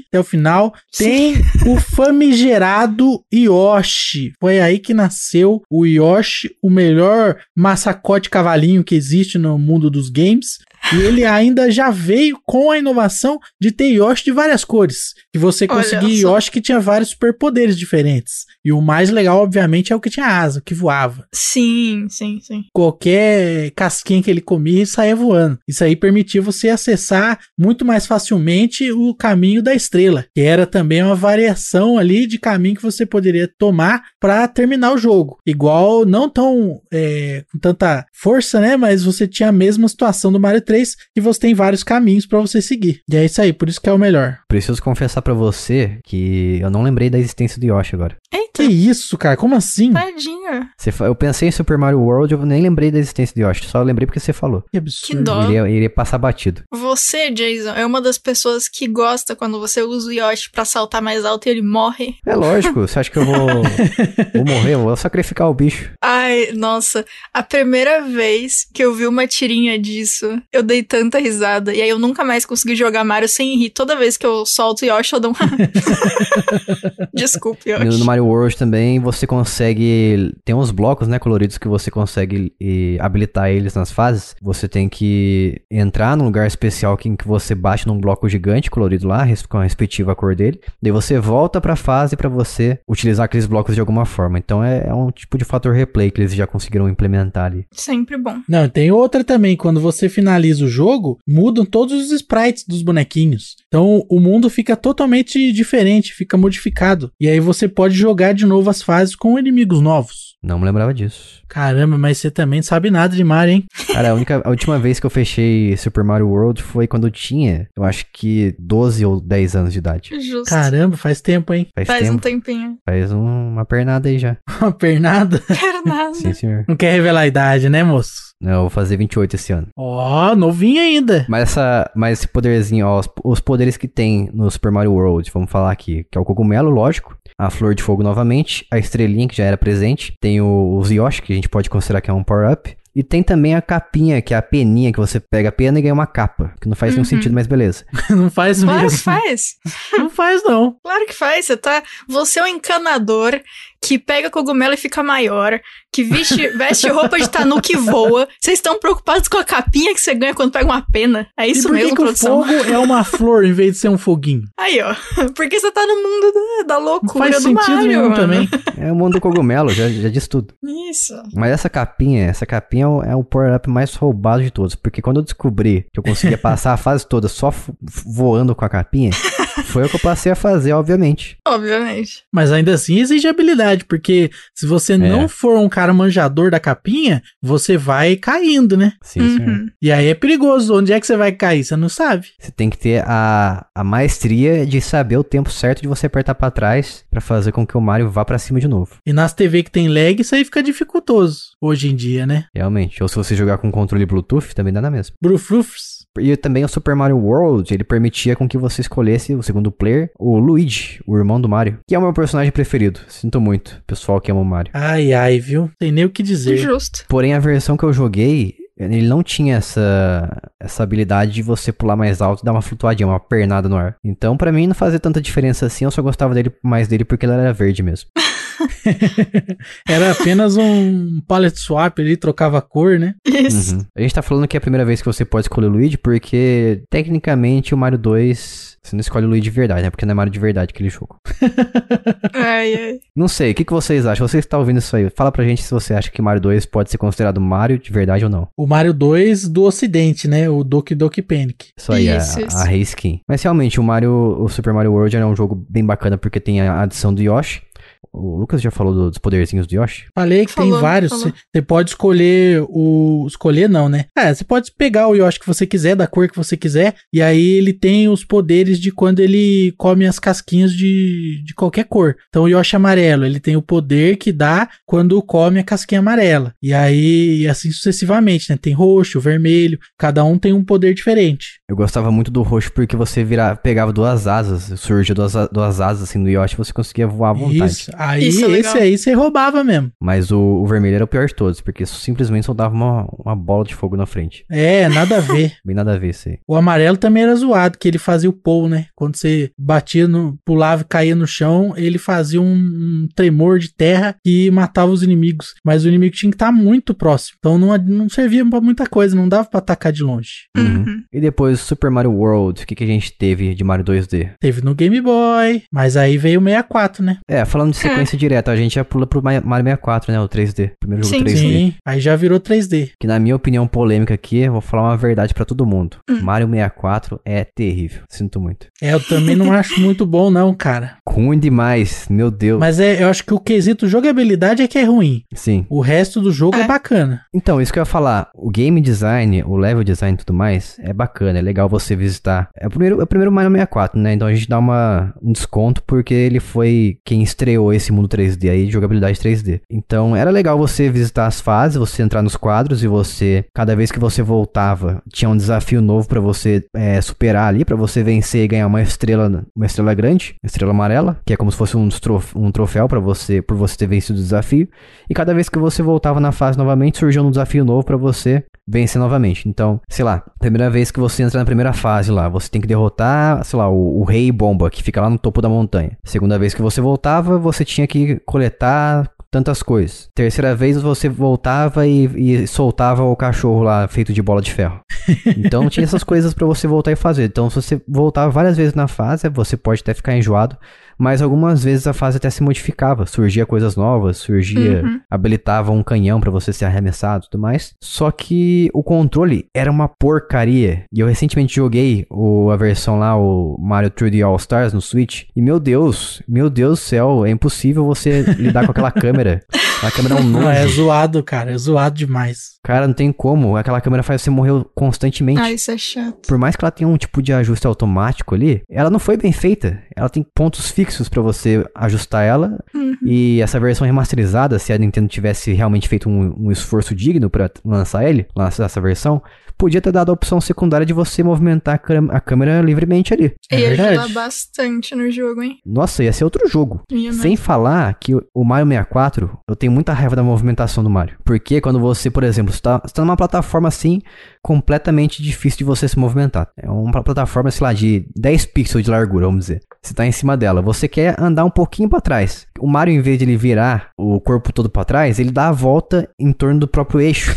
até o final. Tem o famigerado Yoshi. Foi aí que nasceu o Yoshi, o melhor massacote cavalinho que existe no mundo dos games. E ele ainda já veio com a inovação de ter Yoshi de várias cores. Que você Olha conseguia. Yoshi que tinha vários superpoderes diferentes. E o mais legal, obviamente, é o que tinha asa, que voava Sim, sim, sim. qualquer casquinha que ele comia saía voando. Isso aí permitia você acessar muito mais facilmente o caminho da estrela, que era também uma variação ali de caminho que você poderia tomar para terminar o jogo. Igual, não tão é, com tanta força, né? Mas você tinha a mesma situação do Mario 3, 2 e você tem vários caminhos pra você seguir. E é isso aí, por isso que é o melhor. Preciso confessar pra você que eu não lembrei da existência do Yoshi agora. Que Eita, isso, cara? Como assim? tadinha. Você eu pensei em Super Mario World, eu nem lembrei da existência do Yoshi, só lembrei porque você falou. Que absurdo. dó. Ó. Iria, iria passar batido. Você, Jason, é uma das pessoas que gosta quando você usa o Yoshi pra saltar mais alto e ele morre. É lógico, você acha que eu vou, vou morrer? Eu vou sacrificar o bicho. Ai, nossa, a primeira vez que eu vi uma tirinha disso, eu dei tanta risada. E aí eu nunca mais consegui jogar Mario sem rir. Toda vez que eu solto Yoshi, eu dou uma. Desculpe, No, Yoshi. no Mario World também você consegue. Tem uns blocos, né, coloridos que você consegue e, habilitar eles nas fases. Você tem que entrar num lugar especial que, em que você bate num bloco gigante colorido lá, com a respectiva cor dele. Daí você volta pra fase pra você utilizar aqueles blocos de alguma forma. Então é, é um tipo de fator replay que eles já conseguiram implementar ali. Sempre bom. Não, tem outra também. Quando você finaliza o jogo, mudam todos os sprites dos bonequinhos. Então o mundo fica totalmente diferente, fica modificado. E aí você pode jogar de novo as fases com inimigos novos. Não me lembrava disso. Caramba, mas você também não sabe nada de Mario, hein? Cara, a, única, a última vez que eu fechei Super Mario World foi quando eu tinha, eu acho que 12 ou 10 anos de idade. Justo. Caramba, faz tempo, hein? Faz, Faz um tempo. tempinho. Faz um- uma pernada aí já. Uma pernada. Quero nada. Sim, senhor. Não quer revelar a idade, né, moço? Não, eu vou fazer 28 esse ano. Ó, novinho ainda. Mas, essa, mas esse poderzinho, ó, os, os poderes que tem no Super Mario World, vamos falar aqui, que é o cogumelo, lógico, a flor de fogo novamente, a estrelinha que já era presente, tem o, os Yoshi, que a gente pode considerar que é um power-up, e tem também a capinha, que é a peninha, que você pega a pena e ganha uma capa, que não faz nenhum Uhum. sentido, mas beleza. Não faz Claro que mesmo. faz. Não faz, não. Claro que faz. Você tá. Você é um encanador que pega cogumelo e fica maior, que veste, veste roupa de tanuki e voa. Vocês estão preocupados com a capinha que você ganha quando pega uma pena? É isso e por que mesmo, que o produção. fogo é uma flor em vez de ser um foguinho? Aí, ó. Porque você tá no mundo da, da Não loucura faz do sentido Mario, nenhum mano. também. É o mundo do cogumelo, já, já diz tudo. Isso. Mas essa capinha, essa capinha é o, é o power-up mais roubado de todos. Porque quando eu descobri que eu conseguia passar a fase toda só voando com a capinha, foi o que eu passei a fazer, obviamente. Obviamente. Mas ainda assim exige habilidade, porque se você não for um cara manjador da capinha, você vai caindo, né? Sim, senhor. Uhum. E aí é perigoso. Onde é que você vai cair? Você não sabe. Você tem que ter a, a maestria de saber o tempo certo de você apertar pra trás pra fazer com que o Mario vá pra cima de novo. E nas TV que tem lag, isso aí fica dificultoso hoje em dia, né? Realmente. Ou se você jogar com controle Bluetooth, também dá na mesma. Brufrufs. E também o Super Mario World, ele permitia com que você escolhesse o segundo player, o Luigi, o irmão do Mario, que é o meu personagem preferido. Sinto muito, pessoal que ama o Mario. Ai, ai, viu? Tem nem o que dizer. Justo. Porém, a versão que eu joguei, ele não tinha essa, essa habilidade de você pular mais alto e dar uma flutuadinha, uma pernada no ar. Então, pra mim, não fazia tanta diferença assim, eu só gostava dele mais dele porque ele era verde mesmo. Era apenas um palette swap ali, trocava a cor, né? Isso. Uhum. A gente tá falando que é a primeira vez que você pode escolher o Luigi, porque tecnicamente o Mario 2 você não escolhe o Luigi de verdade, né? Porque não é Mario de verdade aquele jogo. Ai, ai. Não sei, o que, que vocês acham? Você que tá ouvindo isso aí, fala pra gente se você acha que Mario 2 pode ser considerado Mario de verdade ou não. O Mario 2 do ocidente, né? O Doki Doki Panic. Isso aí, Isso, a, isso. a reskin. Mas realmente, o Mario, o Super Mario World é um jogo bem bacana porque tem a adição do Yoshi. O Lucas já falou do- dos poderzinhos do Yoshi. Falei que tem Falou, vários. falou. Você pode escolher o. Escolher não, né? É, você pode pegar o Yoshi que você quiser, da cor que você quiser. E aí ele tem os poderes de quando ele come as casquinhas de, de qualquer cor. Então o Yoshi amarelo, ele tem o poder que dá quando come a casquinha amarela. E aí, e assim sucessivamente, né? Tem roxo, vermelho. Cada um tem um poder diferente. Eu gostava muito do roxo porque você vira, pegava duas asas, surgia duas, duas asas assim do Yoshi e você conseguia voar à vontade. Isso. Aí Isso é esse aí você roubava mesmo. Mas o, o vermelho era o pior de todos, porque simplesmente soltava uma, uma bola de fogo na frente. É, nada a ver. Bem nada a ver isso aí. O amarelo também era zoado, que ele fazia o pull, né? Quando você batia no. pulava e caía no chão, ele fazia um, um tremor de terra que matava os inimigos. Mas o inimigo tinha que estar muito próximo. Então não, não servia pra muita coisa, não dava pra atacar de longe. Uhum. E depois Super Mario World, o que, que a gente teve de Mario 2D? Teve no Game Boy, mas aí veio o 64, né? É, falando de. Sequência direta. A gente já pula pro Ma- Mario 64, né? O 3D. Primeiro jogo Sim. 3D. Sim, aí já virou 3D. Que na minha opinião polêmica aqui, eu vou falar uma verdade pra todo mundo. Mario 64 é terrível. Sinto muito. É, eu também não acho muito bom, não, cara. Ruim demais, meu Deus. Mas é, eu acho que o quesito jogabilidade é que é ruim. Sim. O resto do jogo é, É. bacana. Então, isso que eu ia falar, o game design, o level design e tudo mais, é bacana, é legal você visitar. É o primeiro, é o primeiro Mario 64, né? Então a gente dá uma, um desconto porque ele foi quem estreou esse mundo 3D aí, de jogabilidade 3D. Então era legal você visitar as fases, você entrar nos quadros e você, cada vez que você voltava, tinha um desafio novo pra você é, superar ali, pra você vencer e ganhar uma estrela, uma estrela grande, uma estrela amarela, que é como se fosse um, trof- um troféu para você, por você ter vencido o desafio. E cada vez que você voltava na fase novamente, surgia um desafio novo pra você vencer novamente. Então, sei lá, primeira vez que você entra na primeira fase lá, você tem que derrotar, sei lá, o, o rei bomba que fica lá no topo da montanha. Segunda vez que você voltava, você tinha que coletar tantas coisas. Terceira vez você voltava e, e soltava o cachorro lá feito de bola de ferro. Então tinha essas coisas pra você voltar e fazer. Então se você voltar várias vezes na fase, você pode até ficar enjoado, mas algumas vezes a fase até se modificava, surgia coisas novas, surgia, Uhum. habilitava um canhão pra você ser arremessado e tudo mais. Só que o controle era uma porcaria. E eu recentemente joguei o, a versão lá, o Mario 3D All Stars no Switch, e meu Deus, meu Deus do céu, é impossível você lidar com aquela câmera. A câmera é um Não, é nojo. zoado, cara. É zoado demais. Cara, não tem como. Aquela câmera faz você morrer constantemente. Ah, isso é chato. Por mais que ela tenha um tipo de ajuste automático ali, ela não foi bem feita. Ela tem pontos fixos pra você ajustar ela. Uhum. E essa versão remasterizada, se a Nintendo tivesse realmente feito um, um esforço digno pra lançar ele, lançar essa versão, podia ter dado a opção secundária de você movimentar a, a câmera livremente ali. É Ia ajudar verdade. bastante no jogo, hein? Nossa, ia ser outro jogo. Mesmo. Sem falar que o- Mario 64, eu tenho muita raiva da movimentação do Mario. Porque quando você, por exemplo, está, está numa plataforma assim, completamente difícil de você se movimentar. É uma plataforma, sei lá, de 10 pixels de largura, vamos dizer. Você tá em cima dela, você quer andar um pouquinho pra trás. O Mario, em vez de ele virar o corpo todo pra trás, ele dá a volta em torno do próprio eixo.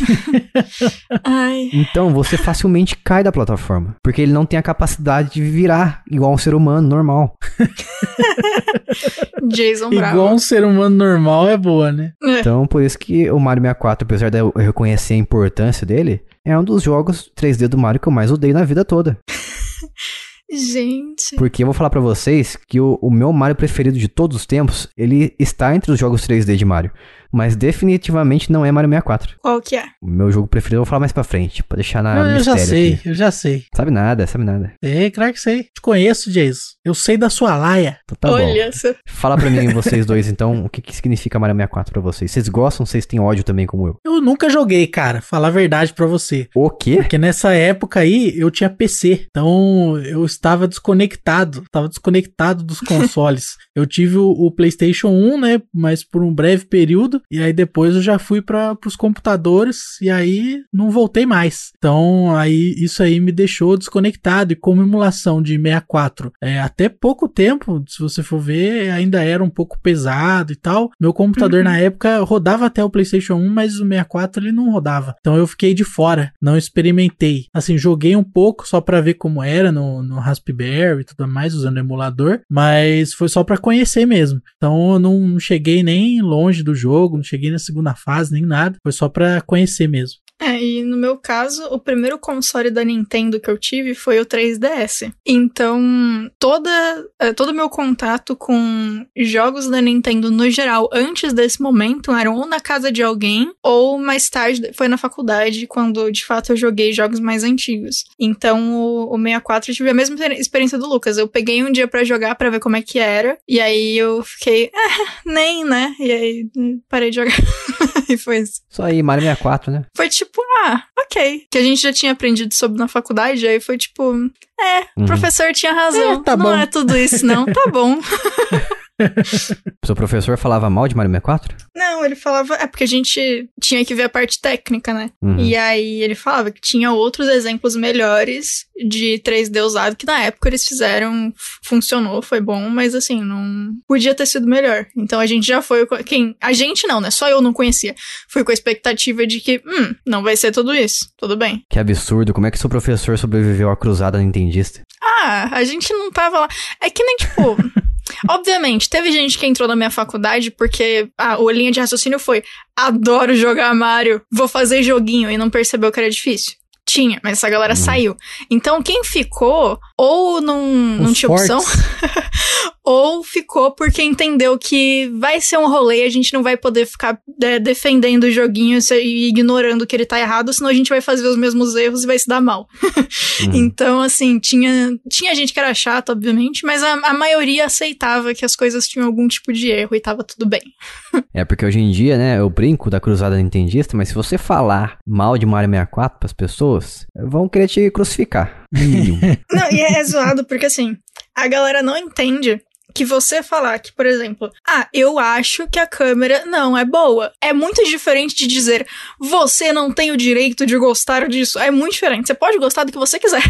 Ai, Então você facilmente cai da plataforma. Porque ele não tem a capacidade de virar igual um ser humano normal. Jason Bravo. Igual um ser humano normal é boa, né? É. Então, por isso que o Mario 64, apesar de eu reconhecer a importância dele, é um dos jogos 3D do Mario que eu mais odeio na vida toda. Gente. Porque eu vou falar pra vocês que o, o meu Mario preferido de todos os tempos, ele está entre os jogos 3D de Mario. Mas definitivamente não é Mario 64. Qual que é? O meu jogo preferido eu vou falar mais pra frente, pra deixar na eu, eu já sei, aqui. eu já sei. Sabe nada, sabe nada. É, claro que sei. Te conheço, Jason. Eu sei da sua laia. Então tá bom. Olha só. Fala pra mim, vocês dois, então, o que, que significa Mario 64 pra vocês? Vocês gostam? Vocês têm ódio também como eu? Eu nunca joguei, cara. Falar a verdade pra você. O quê? Porque nessa época aí eu tinha PC. Então eu estava desconectado. Estava desconectado dos consoles. eu tive o, o PlayStation 1, né? Mas por um breve período. E aí depois eu já fui para os computadores. E aí não voltei mais. Então aí isso aí me deixou desconectado. E como emulação de 64, é, até pouco tempo, se você for ver, ainda era um pouco pesado e tal. Meu computador Uhum. na época rodava até o PlayStation 1, mas o 64 ele não rodava. Então eu fiquei de fora, não experimentei. Assim, joguei um pouco só pra ver como era no, no Raspberry e tudo mais, usando o emulador, mas foi só pra conhecer mesmo. Então eu não cheguei nem longe do jogo, não cheguei na segunda fase, nem nada. Foi só pra conhecer mesmo. E no meu caso, o primeiro console da Nintendo que eu tive foi o 3DS. Então, toda, é, todo o meu contato com jogos da Nintendo no geral, antes desse momento, eram ou na casa de alguém, ou mais tarde foi na faculdade, quando de fato eu joguei jogos mais antigos. Então, o, o 64 eu tive a mesma experi- experiência do Lucas. Eu peguei um dia pra jogar pra ver como é que era, e aí eu fiquei, ah, nem, né? E aí hum, parei de jogar. e foi isso. Só aí, Mario 64, né? Foi tipo, ah, ok. Que a gente já tinha aprendido sobre na faculdade, aí foi tipo, é, o Uhum. professor tinha razão. É, tá não bom. é tudo isso, não. Tá bom. Seu professor falava mal de Mario 64? Não, ele falava, é porque a gente tinha que ver a parte técnica, né? Uhum. E aí ele falava que tinha outros exemplos melhores de 3D usado que na época eles fizeram, funcionou, foi bom, mas assim, não podia ter sido melhor. Então a gente já foi com quem, a gente não, né? Só eu não conhecia. Fui com a expectativa de que, hum, não vai ser tudo isso. Tudo bem. Que absurdo, como é que seu professor sobreviveu à cruzada nintendista? Ah, a gente não tava lá. É que nem, tipo. Obviamente, teve gente que entrou na minha faculdade porque a o linha de raciocínio foi: adoro jogar Mario, vou fazer joguinho, e não percebeu que era difícil. Tinha, mas essa galera saiu. Então, quem ficou, ou não, não tinha opção, fortes. ou ficou porque entendeu que vai ser um rolê, a gente não vai poder ficar é, defendendo o joguinho e ignorando que ele tá errado, senão a gente vai fazer os mesmos erros e vai se dar mal. Então, assim, tinha, tinha gente que era chata, obviamente, mas a, a maioria aceitava que as coisas tinham algum tipo de erro e tava tudo bem. É porque hoje em dia, né, eu brinco da cruzada nintendista, mas se você falar mal de Mario 64 pras pessoas, vão querer te crucificar. Não, e é zoado porque, assim, a galera não entende que você falar que, por exemplo, ah, eu acho que a câmera não é boa. É muito diferente de dizer, você não tem o direito de gostar disso. É muito diferente. Você pode gostar do que você quiser.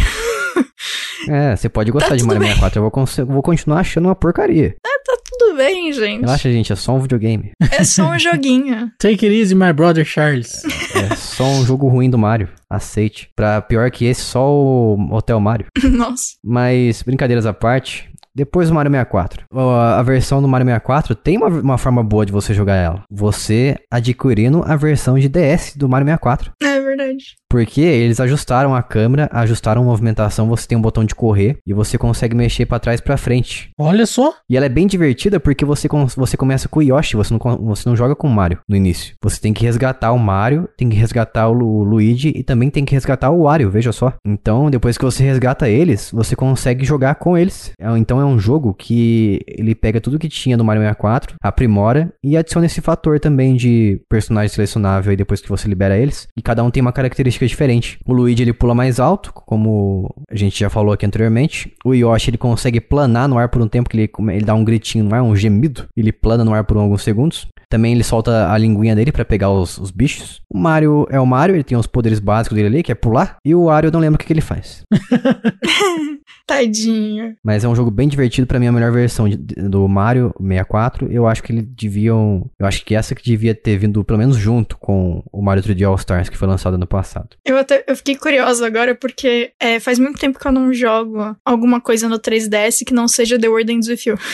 é, você pode gostar Tá de Mario bem. 64, eu vou, eu vou continuar achando uma porcaria. tá tudo bem, gente. Relaxa, gente, é só um videogame. É só um joguinho. Take it easy, my brother Charles. É só um jogo ruim do Mario. Aceite. Pra pior que esse, só o Hotel Mario. Nossa. Mas, brincadeiras à parte, depois do Mario 64. ó, A versão do Mario 64 tem uma, uma forma boa de você jogar ela. Você adquirindo a versão de DS do Mario 64. É verdade. Porque eles ajustaram a câmera, ajustaram a movimentação, você tem um botão de correr e você consegue mexer pra trás e pra frente. Olha só. E ela é bem divertida porque você, você começa com o Yoshi, você não, você não joga com o Mario no início. Você tem que resgatar o Mario, tem que resgatar o Lu- Luigi e também tem que resgatar o Wario, veja só. Então, depois que você resgata eles, você consegue jogar com eles. É- Então é um jogo que ele pega tudo que tinha no Mario 64, aprimora e adiciona esse fator também de personagem selecionável aí depois que você libera eles. E cada um tem uma característica diferente. O Luigi ele pula mais alto, como a gente já falou aqui anteriormente. O Yoshi ele consegue planar no ar por um tempo, que ele, ele dá um gritinho no ar, um gemido. Ele plana no ar por alguns segundos. Também ele solta a linguinha dele pra pegar os, os bichos. O Mario é o Mario, ele tem os poderes básicos dele ali, que é pular. E o Wario eu não lembro o que, que ele faz. Tadinho. Mas é um jogo bem divertido, pra mim é a melhor versão de- do Mario 64. Eu acho que eles deviam. Eu acho que essa que devia ter vindo pelo menos junto com o Mario 3D All Stars, que foi lançado ano passado. Eu até eu fiquei curiosa agora porque é, faz muito tempo que eu não jogo alguma coisa no 3DS que não seja The World Ends With You.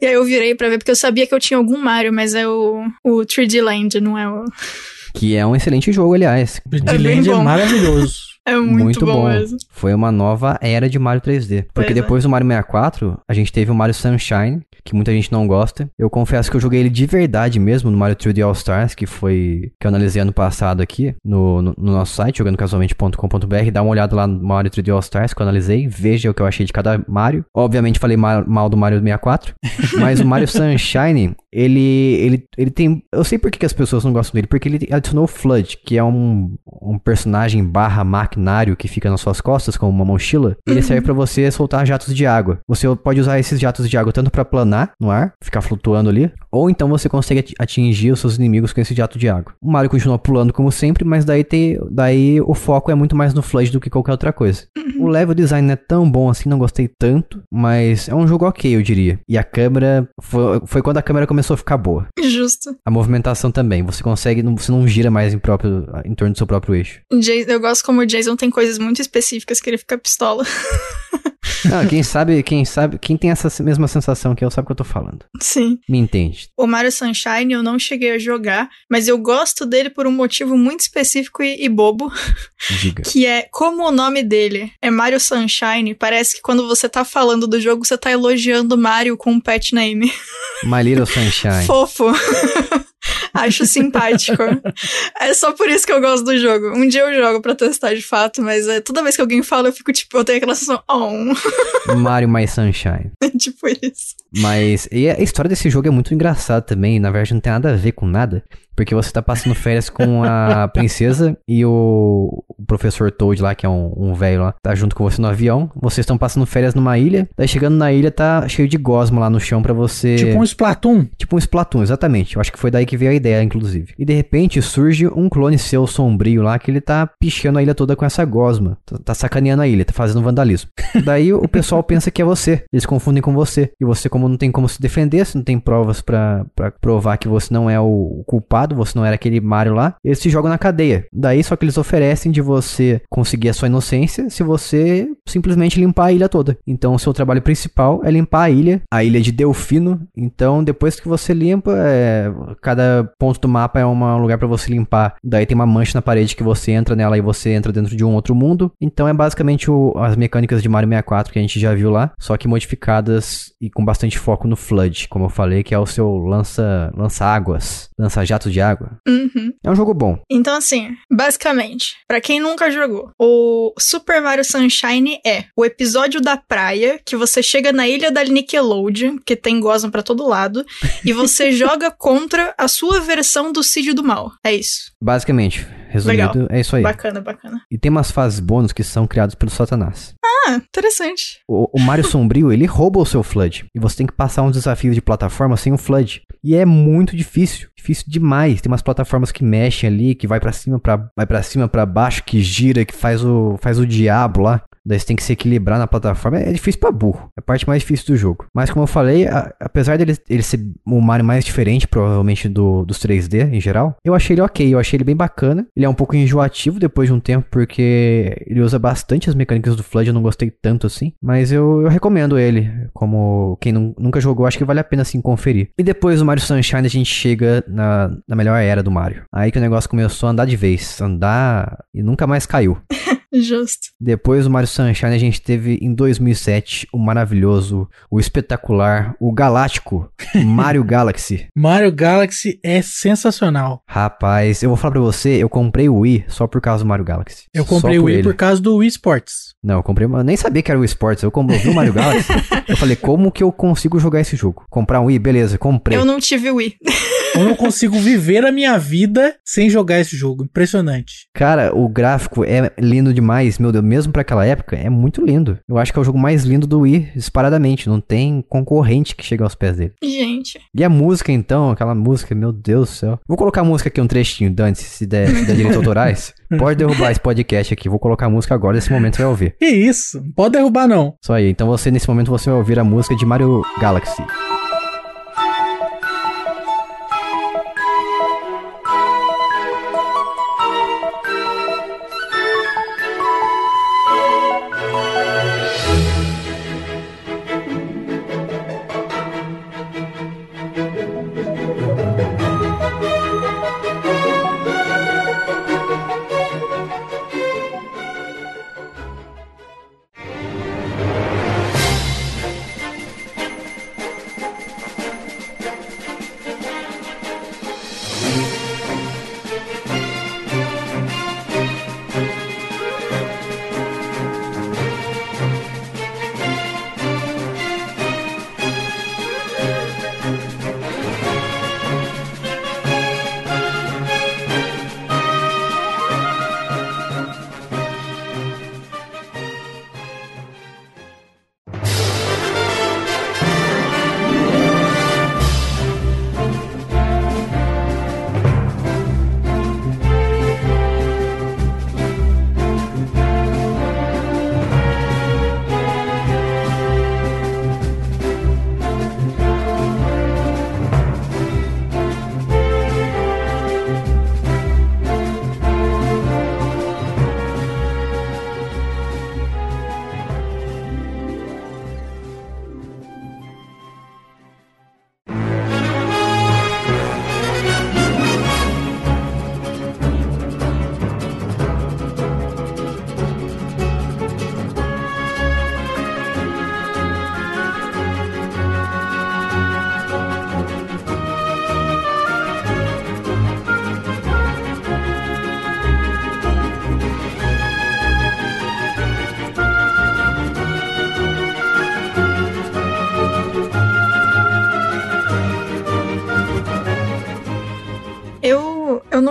E aí eu virei pra ver porque eu sabia que eu tinha algum Mario, mas é o, o 3D Land, não é o. Que é um excelente jogo, aliás. O É bem Land é maravilhoso. É muito, bom, mesmo. Foi uma nova era de Mario 3D. Porque Pois é. depois do Mario 64, a gente teve o Mario Sunshine, que muita gente não gosta. Eu confesso que eu joguei ele de verdade mesmo no Mario 3D All Stars, que foi que eu analisei ano passado aqui no, no, no nosso site, jogandocasualmente.com.br. Dá uma olhada lá no Mario 3D All Stars que eu analisei, veja o que eu achei de cada Mario. Obviamente falei ma- mal do Mario 64, mas o Mario Sunshine, ele, ele, ele tem. Eu sei por que, as pessoas não gostam dele, porque ele adicionou o Flood, que é um, um personagem barra maquinário que fica nas suas costas, como uma mochila. Ele serve pra você soltar jatos de água. Você pode usar esses jatos de água tanto pra planar no ar, ficar flutuando ali, ou então você consegue ati- atingir os seus inimigos com esse jato de água. O Mario continua pulando como sempre, mas daí, tem, daí o foco é muito mais no Flood do que qualquer outra coisa. O level design não é tão bom assim, não gostei tanto, mas é um jogo ok, eu diria. E a câmera, foi, foi quando a câmera começou a ficar boa. Justo. A movimentação também, você consegue, você não gira mais em, próprio, em torno do seu próprio eixo. Eu gosto como o Jason tem coisas muito específicas que ele fica pistola. Não, quem sabe, quem sabe, quem tem essa mesma sensação que eu sabe o que eu tô falando. Sim. Me entende. O Mario Sunshine eu não cheguei a jogar, mas eu gosto dele por um motivo muito específico e, e bobo, Diga. que é como o nome dele é Mario Sunshine, parece que quando você tá falando do jogo, você tá elogiando o Mario com um pet name. My Little Sunshine. Fofo. Acho simpático. É só por isso que eu gosto do jogo. Um dia eu jogo pra testar de fato, mas é, toda vez que alguém fala, eu fico tipo, eu tenho aquela sensação, oh, Mario My Sunshine. tipo isso. Mas e a história desse jogo é muito engraçada também. Na verdade, não tem nada a ver com nada. Porque você tá passando férias com a princesa e o, professor Toad lá, que é um, um velho lá, tá junto com você no avião. Vocês estão passando férias numa ilha. Daí chegando na ilha, tá cheio de gosma lá no chão pra você. Tipo um Splatoon. Tipo um Splatoon, exatamente. Eu acho que foi daí que veio a ideia, inclusive. E de repente surge um clone seu sombrio lá que ele tá pichando a ilha toda com essa gosma. Tá, tá sacaneando a ilha, tá fazendo vandalismo. daí o pessoal pensa que é você. Eles confundem com você. E você, como não tem como se defender, se não tem provas pra provar que você não é o culpado, você não era aquele Mario lá, eles te jogam na cadeia. Daí só que eles oferecem de você conseguir a sua inocência se você simplesmente limpar a ilha toda. Então, o seu trabalho principal é limpar a ilha, a ilha de Delfino. Então, depois que você limpa, é, cada ponto do mapa é um lugar para você limpar. Daí tem uma mancha na parede que você entra nela e você entra dentro de um outro mundo. Então, é basicamente o, as mecânicas de Mario 64 que a gente já viu lá, só que modificadas e com bastante foco no Flood, como eu falei, que é o seu lança lança águas, lança jatos de água. Uhum. É um jogo bom. Então, assim, basicamente, pra quem nunca jogou, o Super Mario Sunshine é o episódio da praia que você chega na ilha da Nickelodeon, que tem gosma pra todo lado, e você joga contra a sua versão do Cid do Mal. É isso. Basicamente, resumido, Legal. é isso aí. Bacana, bacana. E tem umas fases bônus que são criadas pelo Satanás. Ah, interessante. O, o Mario Sombrio, ele rouba o seu Flood. E você tem que passar um desafio de plataforma sem o Flood. E é muito difícil. Difícil demais. Tem umas plataformas que mexem ali, que vai pra cima, pra, vai para cima, para baixo, que gira, que faz o, faz o diabo lá. Daí você tem que se equilibrar na plataforma. É difícil pra burro. É a parte mais difícil do jogo. Mas como eu falei, a- apesar dele ele ser o Mario mais diferente, provavelmente, do, dos 3D em geral, eu achei ele ok. Eu achei ele bem bacana. Ele é um pouco enjoativo depois de um tempo, porque ele usa bastante as mecânicas do Flood. Eu não gostei tanto assim. Mas eu, eu recomendo ele. Como quem nu- nunca jogou, acho que vale a pena sim conferir. E depois do Mario Sunshine, a gente chega na, na melhor era do Mario. Aí que o negócio começou a andar de vez. Andar e nunca mais caiu. Justo. Depois do Mario Sunshine, a gente teve em 2007 o maravilhoso, o espetacular, o galáctico Mario Galaxy. Mario Galaxy é sensacional. Rapaz, eu vou falar pra você, eu comprei o Wii só por causa do Mario Galaxy. Eu comprei o Wii ele. por causa do Wii Sports. Não, eu comprei, eu nem sabia que era o Wii Sports. Eu comprei eu vi o Mario Galaxy. eu falei, como que eu consigo jogar esse jogo? Comprar um Wii, beleza, comprei. Eu não tive Wii. Eu não consigo viver a minha vida sem jogar esse jogo. Impressionante. Cara, o gráfico é lindo demais, meu Deus, mesmo pra aquela época, é muito lindo. Eu acho que é o jogo mais lindo do Wii, disparadamente. Não tem concorrente que chega aos pés dele. Gente. E a música, então, aquela música, meu Deus do céu. Vou colocar a música aqui, um trechinho, Dante, se der, se der direitos autorais. Pode derrubar esse podcast aqui. Vou colocar a música agora, nesse momento você vai ouvir. Que isso? Não pode derrubar, não. Só aí. Então você, nesse momento, você vai ouvir a música de Mario Galaxy.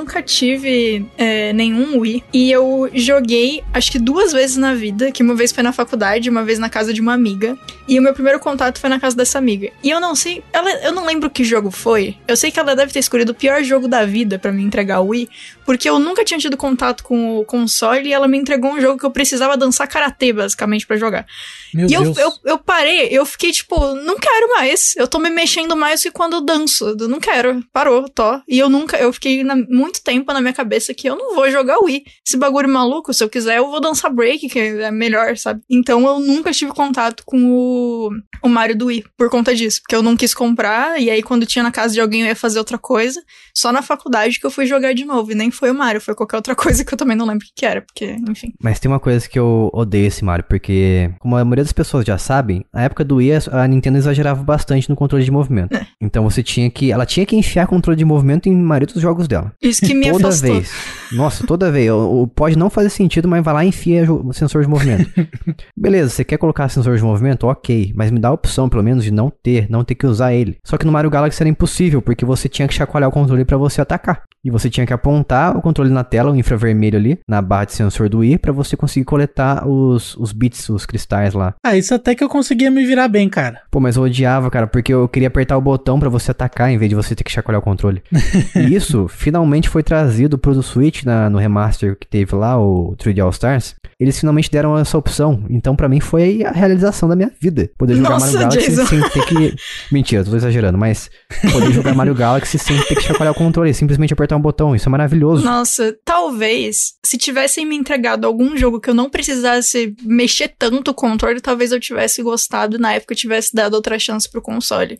Nunca tive é, nenhum Wii. E eu joguei, acho que duas vezes na vida. Que uma vez foi na faculdade, uma vez na casa de uma amiga. E o meu primeiro contato foi na casa dessa amiga. E eu não sei, ela, eu não lembro que jogo foi. Eu sei que ela deve ter escolhido o pior jogo da vida pra me entregar o Wii. Porque eu nunca tinha tido contato com o console e ela me entregou um jogo que eu precisava dançar karatê, basicamente, pra jogar. Meu e eu, Deus. eu, eu parei, eu fiquei tipo, não quero mais. Eu tô me mexendo mais que quando eu danço. Eu não quero. Parou, tô. E eu nunca, eu fiquei na- muito muito tempo na minha cabeça que eu não vou jogar Wii. Esse bagulho maluco, se eu quiser, eu vou dançar break, que é melhor, sabe? Então eu nunca tive contato com o, o Mario do Wii por conta disso. Porque eu não quis comprar, e aí quando tinha na casa de alguém eu ia fazer outra coisa. Só na faculdade que eu fui jogar de novo. E nem foi o Mario, foi qualquer outra coisa que eu também não lembro o que era, porque, enfim. Mas tem uma coisa que eu odeio esse Mario, porque, como a maioria das pessoas já sabem, na época do Wii a Nintendo exagerava bastante no controle de movimento. É. Então você tinha que. Ela tinha que enfiar controle de movimento em maioria dos jogos dela. Isso que me toda afastou. vez. Nossa, toda vez. Pode não fazer sentido, mas vai lá e enfia o sensor de movimento. Beleza, você quer colocar sensor de movimento? Ok. Mas me dá a opção, pelo menos, de não ter, não ter que usar ele. Só que no Mario Galaxy era impossível, porque você tinha que chacoalhar o controle pra você atacar. E você tinha que apontar o controle na tela, o infravermelho ali, na barra de sensor do Wii, pra você conseguir coletar os, os bits, os cristais lá. Ah, isso até que eu conseguia me virar bem, cara. Pô, mas eu odiava, cara, porque eu queria apertar o botão pra você atacar em vez de você ter que chacoalhar o controle. e isso finalmente foi trazido pro Switch na- no remaster que teve lá, o 3D All Stars. Eles finalmente deram essa opção. Então, pra mim, foi a realização da minha vida. Poder jogar Nossa, Mario Galaxy Jason. sem ter que. Mentira, tô exagerando, mas poder jogar Mario Galaxy sem ter que chacoalhar o controle, simplesmente apertar um botão. Isso é maravilhoso. Nossa, talvez, se tivessem me entregado algum jogo que eu não precisasse mexer tanto o controle, talvez eu tivesse gostado e na época eu tivesse dado outra chance pro console.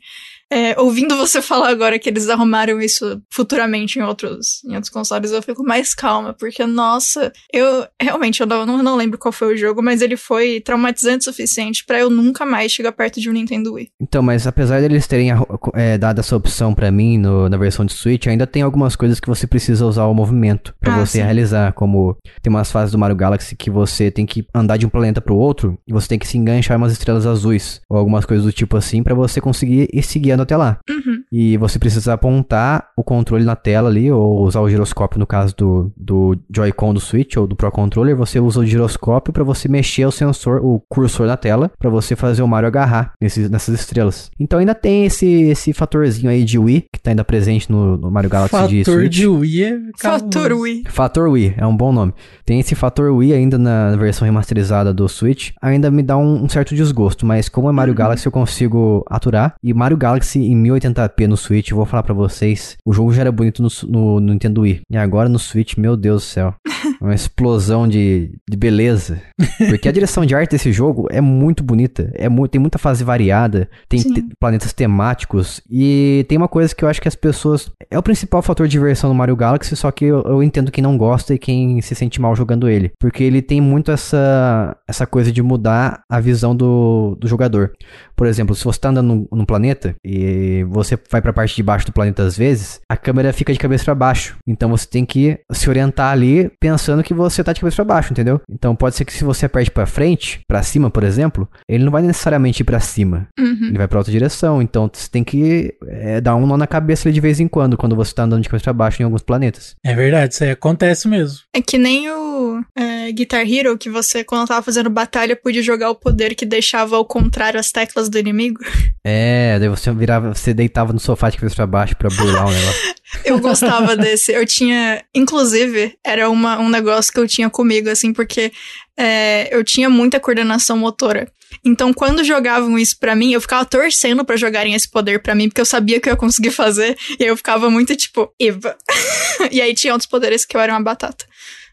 É, ouvindo você falar agora que eles arrumaram isso futuramente em outros, em outros consoles, eu fico mais calma, porque, nossa, eu realmente eu não, não, lembro qual foi o jogo, mas ele foi traumatizante o suficiente pra eu nunca mais chegar perto de um Nintendo Wii. Então, mas apesar deles terem é, dado essa opção pra mim no- na versão de Switch, ainda tem algumas coisas que você precisa usar o movimento pra Ah, você sim. realizar, como tem umas fases do Mario Galaxy que você tem que andar de um planeta pro outro e você tem que se enganchar em umas estrelas azuis ou algumas coisas do tipo assim pra você conseguir ir até lá. Uhum. E você precisa apontar o controle na tela ali, ou usar o giroscópio no caso do, do Joy-Con do Switch ou do Pro Controller. Você usa o giroscópio pra você mexer o sensor, o cursor na tela, pra você fazer o Mario agarrar nesses, nessas estrelas. Então ainda tem esse, esse fatorzinho aí de Wii, que tá ainda presente no, no Mario Galaxy de Fator Switch. de Wii é Fator. Wii. Fator Wii, é um bom nome. Tem esse fator Wii ainda na versão remasterizada do Switch. Ainda me dá um, um certo desgosto, mas como é Mario Galaxy eu consigo aturar. E Mario Galaxy em 1080p no Switch, eu vou falar pra vocês, o jogo já era bonito no, no- no Nintendo Wii. E agora no Switch, meu Deus do céu. Uma explosão de, de beleza. Porque a direção de arte desse jogo é muito bonita. É mu tem muita fase variada, tem te- planetas temáticos. E tem uma coisa que eu acho que as pessoas. É o principal fator de diversão no Mario Galaxy, só que eu, eu entendo quem não gosta e quem se sente mal jogando ele. Porque ele tem muito essa, essa coisa de mudar a visão do, do jogador. Por exemplo, se você tá andando num, planeta e você vai pra parte de baixo do planeta às vezes, a câmera fica de cabeça pra baixo. Então você tem que se orientar ali pensando que você tá de cabeça pra baixo, entendeu? Então pode ser que se você aperte pra frente, pra cima, por exemplo, ele não vai necessariamente ir pra cima. Uhum. Ele vai pra outra direção. Então você tem que é, dar um nó na cabeça ali de vez em quando, quando você tá andando de cabeça pra baixo em alguns planetas. É verdade, isso aí acontece mesmo. É que nem o é, Guitar Hero, que você, quando tava fazendo batalha, podia jogar o poder que deixava ao contrário as teclas do inimigo. É, daí você virava, você deitava no sofá de cabeça pra baixo pra burlar o negócio. Eu gostava desse. Eu tinha. Inclusive, era uma, um negócio que eu tinha comigo, assim, porque é, eu tinha muita coordenação motora. Então, quando jogavam isso pra mim, eu ficava torcendo pra jogarem esse poder pra mim, porque eu sabia que eu ia conseguir fazer. E aí eu ficava muito tipo, Eva. e aí tinha outros poderes que eu era uma batata.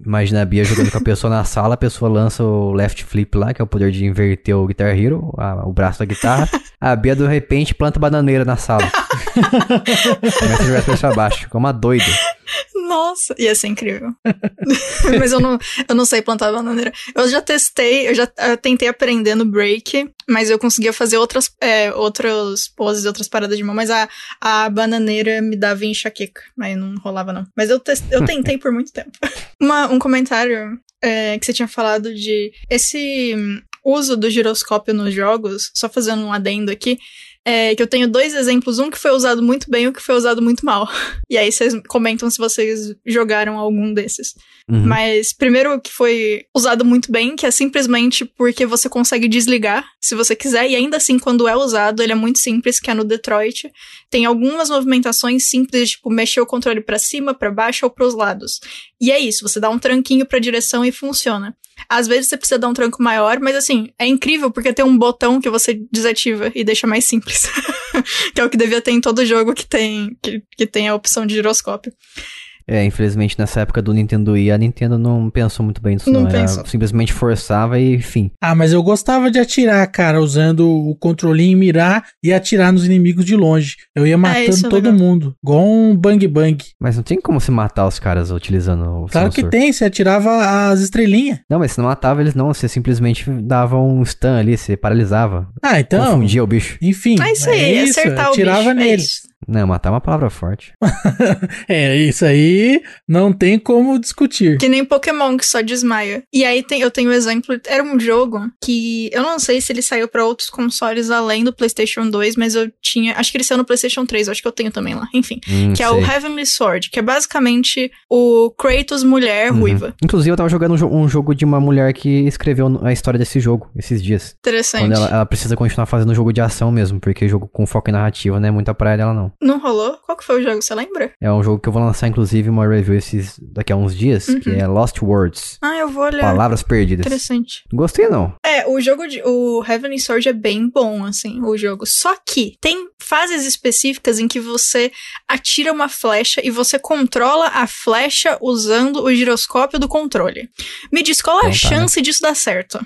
Imagina a Bia jogando com a pessoa na sala, a pessoa lança o left flip lá, que é o poder de inverter o Guitar Hero, a- o braço da guitarra. A Bia, de repente, planta bananeira na sala. Começa a jogar de cabeça pra baixo, como uma doida. Nossa, ia ser incrível. mas eu não, eu não sei plantar bananeira. Eu já testei, eu já eh, tentei aprender no break, mas eu conseguia fazer outras, é, outras poses, outras paradas de mão, mas a, a bananeira me dava enxaqueca, aí não rolava não. Mas eu, tes- eu tentei por muito tempo. Uma- um comentário é, que você tinha falado de esse hum, uso do giroscópio nos jogos, só fazendo um adendo aqui, é que eu tenho dois exemplos, um que foi usado muito bem e um que foi usado muito mal. E aí vocês comentam se vocês jogaram algum desses. Uhum. Mas primeiro que foi usado muito bem, que é simplesmente porque você consegue desligar se você quiser, e ainda assim, quando é usado, ele é muito simples, que é no Detroit. Tem algumas movimentações simples, tipo mexer o controle pra cima, pra baixo ou pros lados. E é isso, você dá um tranquinho pra direção e funciona. Às vezes você precisa dar um tranco maior, mas assim, é incrível porque tem um botão que você desativa e deixa mais simples. que é o que devia ter em todo jogo que tem, que, que tem a opção de giroscópio. É, infelizmente nessa época do Nintendo Wii, a Nintendo não pensou muito bem nisso, Não não. Pensou. simplesmente forçava e enfim. Ah, mas eu gostava de atirar, cara, usando o controlinho, mirar e atirar nos inimigos de longe. Eu ia isso matando é todo legal. mundo. Igual um bang bang. Mas não tem como se matar os caras utilizando o Claro que sensor. tem, você atirava as estrelinhas. Não, mas você não matava eles não, você simplesmente dava um stun ali, você paralisava. Ah, então. Confundia o bicho. Enfim. É isso aí, é isso, acertar o atirava bicho. é neles. isso. Não, matar é uma palavra forte. É, isso aí não tem como discutir. Que nem Pokémon que só desmaia. E aí tem, eu tenho o exemplo. Era um jogo que eu não sei se ele saiu pra outros consoles além do PlayStation 2, mas eu tinha. Acho que ele saiu no PlayStation 3, acho que eu tenho também lá. Enfim. Hum, Que é o sei. Heavenly Sword, que é basicamente o Kratos mulher Uhum. ruiva. Inclusive, eu tava jogando um, jo- um jogo de uma mulher que escreveu a história desse jogo esses dias. Interessante. Quando ela, ela precisa continuar fazendo jogo de ação mesmo, porque jogo com foco em narrativa não é muito a praia dela, não. Não rolou? Qual que foi o jogo? Você lembra? É um jogo que eu vou lançar, inclusive, uma review esses, daqui a uns dias, que Uhum. é Lost Words. Ah, eu vou olhar. Palavras perdidas. Interessante. Gostei, não. É, o jogo de. O Heavenly Sword é bem bom, assim, o jogo. Só que tem fases específicas em que você atira uma flecha e você controla a flecha usando o giroscópio do controle. Me diz qual é a Então tá, né? chance disso dar certo?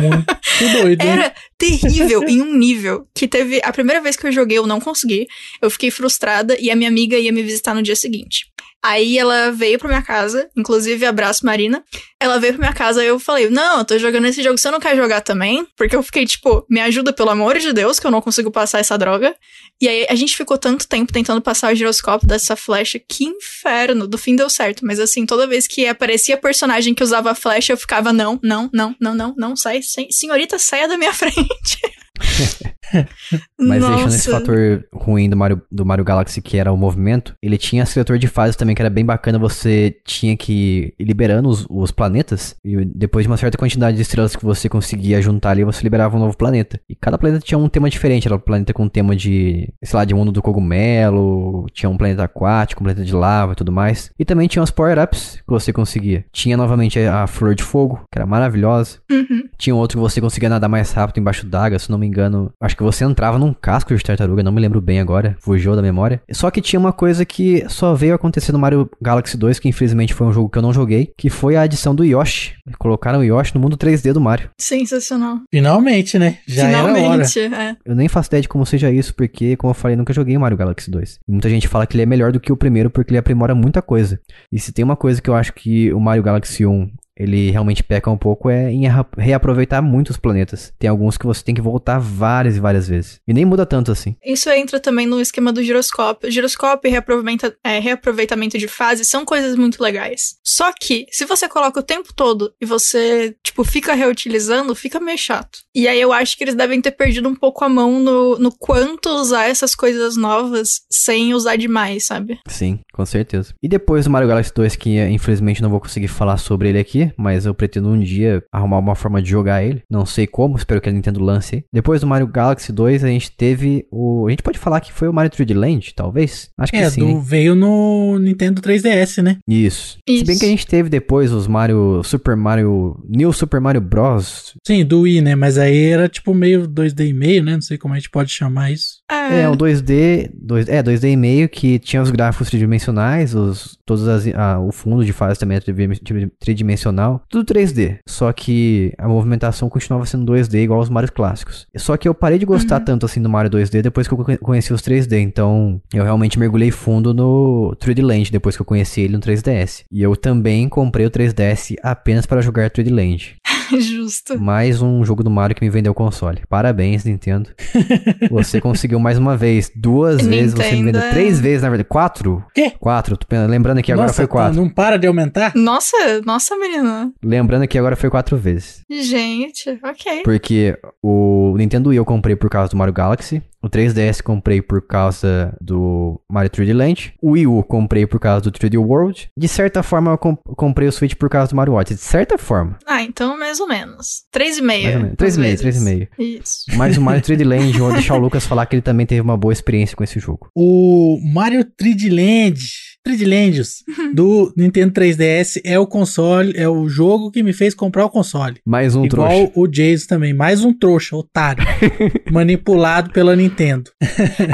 Muito doido. Era terrível em um nível que teve. A primeira vez que eu joguei, eu não consegui. Eu fiquei frustrada e a minha amiga ia me visitar no dia seguinte. Aí ela veio pra minha casa, inclusive abraço Marina. Ela veio pra minha casa e eu falei: Não, eu tô jogando esse jogo, você não quer jogar também? Porque eu fiquei tipo, me ajuda pelo amor de Deus, que eu não consigo passar essa droga. E aí a gente ficou tanto tempo tentando passar o giroscópio dessa flecha, que inferno. Do fim deu certo, mas assim, toda vez que aparecia personagem que usava flecha, eu ficava: Não, não, não, não, não, não, sai senhorita, saia da minha frente. Mas deixando esse Nossa. fator ruim do Mario, do Mario Galaxy, que era o movimento, ele tinha seletor de fases também, que era bem bacana. Você tinha que ir liberando os, os planetas, e depois de uma certa quantidade de estrelas que você conseguia juntar ali, você liberava um novo planeta. E cada planeta tinha um tema diferente. Era um planeta com tema de, sei lá, de mundo do cogumelo, tinha um planeta aquático, um planeta de lava e tudo mais. E também tinha os power-ups que você conseguia. Tinha novamente a, a flor de fogo, que era maravilhosa. Uhum. Tinha outro que você conseguia nadar mais rápido embaixo d'água, se não me engano. Acho que você entrava num casco de tartaruga, não me lembro bem agora. Fugiu da memória. Só que tinha uma coisa que só veio acontecer no Mario Galaxy 2, que infelizmente foi um jogo que eu não joguei, que foi a adição do Yoshi. Colocaram o Yoshi no mundo 3D do Mario. Sensacional. Finalmente, né? Já era hora. Finalmente, é. Eu nem faço ideia de como seja isso, porque, como eu falei, nunca joguei o Mario Galaxy 2. E muita gente fala que ele é melhor do que o primeiro, porque ele aprimora muita coisa. E se tem uma coisa que eu acho que o Mario Galaxy 1 ele realmente peca um pouco é em reaproveitar muitos planetas. Tem alguns que você tem que voltar várias e várias vezes. E nem muda tanto assim. Isso entra também no esquema do giroscópio. Giroscópio e reaproveita- é, reaproveitamento de fase são coisas muito legais. Só que, se você coloca o tempo todo e você, tipo, fica reutilizando, fica meio chato. E aí eu acho que eles devem ter perdido um pouco a mão no, no quanto usar essas coisas novas sem usar demais, sabe? Sim, com certeza. E depois do Mario Galaxy 2, que eh, infelizmente não vou conseguir falar sobre ele aqui, mas eu pretendo um dia arrumar uma forma de jogar ele. Não sei como, espero que a Nintendo lance. aí. Depois do Mario Galaxy 2, a gente teve o. A gente pode falar que foi o Mario 3D Land, talvez? Acho que É, sim. do, hein? veio no Nintendo 3DS, né? Isso. Se bem Isso. que a gente teve depois os Mario. Super Mario. New Super Mario Bros. Sim, do Wii, né? Mas aí era tipo meio 2D e meio, né? Não sei como a gente pode chamar isso. É, um 2D. 2, é, 2D e meio que tinha os gráficos tridimensionais, os, todos as, ah, o fundo de fase também é tri- tridimensional. Tudo 3D. Só que a movimentação continuava sendo 2D igual aos Marios clássicos. Só que eu parei de gostar tanto assim do Mario 2D depois que eu conhe- conheci os 3D. Então eu realmente mergulhei fundo no 3D Land depois que eu conheci ele no 3DS. E eu também comprei o 3DS apenas para jogar 3D Land. Justo. Mais um jogo do Mario que me vendeu o console. Parabéns, Nintendo. Você conseguiu mais uma vez. Duas vezes você me vendeu. é- Três vezes, na verdade. Quatro? Quê? Quatro. Lembrando que agora Nossa, foi quatro. Não para de aumentar? Nossa, nossa menina. Lembrando que agora foi quatro vezes. Gente, ok. Porque o Nintendo Wii eu comprei por causa do Mario Galaxy. O 3DS comprei por causa do Mario 3D Land. O Wii U comprei por causa do 3D World. De certa forma, eu com- comprei o Switch por causa do Mario Odyssey. De certa forma. Ah, então mais ou menos. Mais ou 3,5. menos. 3,5, 3,5. Isso. Mas o Mario 3D Land, vou deixar o Lucas falar que ele também teve uma boa experiência com esse jogo. O Mario 3D Land, 3D Lands do Nintendo 3DS é o console, é o jogo que me fez comprar o console. Mais um Igual trouxa. o Jason também, mais um trouxa, otário, manipulado pela Nintendo. Nintendo.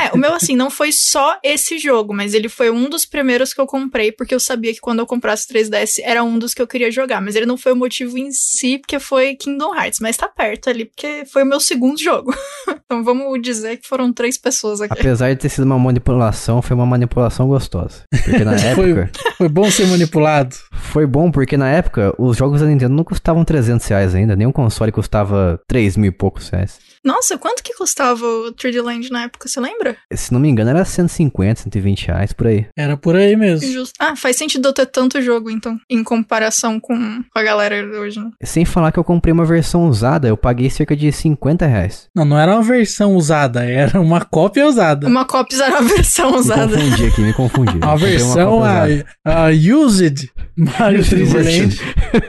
É, o meu, assim, não foi só esse jogo, mas ele foi um dos primeiros que eu comprei, porque eu sabia que quando eu comprasse o 3DS era um dos que eu queria jogar. Mas ele não foi o motivo em si, porque foi Kingdom Hearts, mas tá perto ali, porque foi o meu segundo jogo. então vamos dizer que foram três pessoas aqui. Apesar de ter sido uma manipulação, foi uma manipulação gostosa. Porque na Foi, época. foi bom ser manipulado. Foi bom porque na época os jogos da Nintendo não custavam 300 reais ainda, nenhum console custava 3 mil e poucos reais. Nossa, quanto que custava o 3D Land na época, você lembra? Se não me engano era 150, 120 reais por aí. Era por aí mesmo. Justo. Ah, faz sentido eu ter tanto jogo, então, em comparação com a galera hoje, né? Sem falar que eu comprei uma versão usada, eu paguei cerca de 50 reais. Não, não era uma versão usada, era uma cópia usada. Uma cópia era a versão Me usada. confundi aqui, me confundi. Uma comprei versão, cópia a, usada. a Used Mario Used 3D version.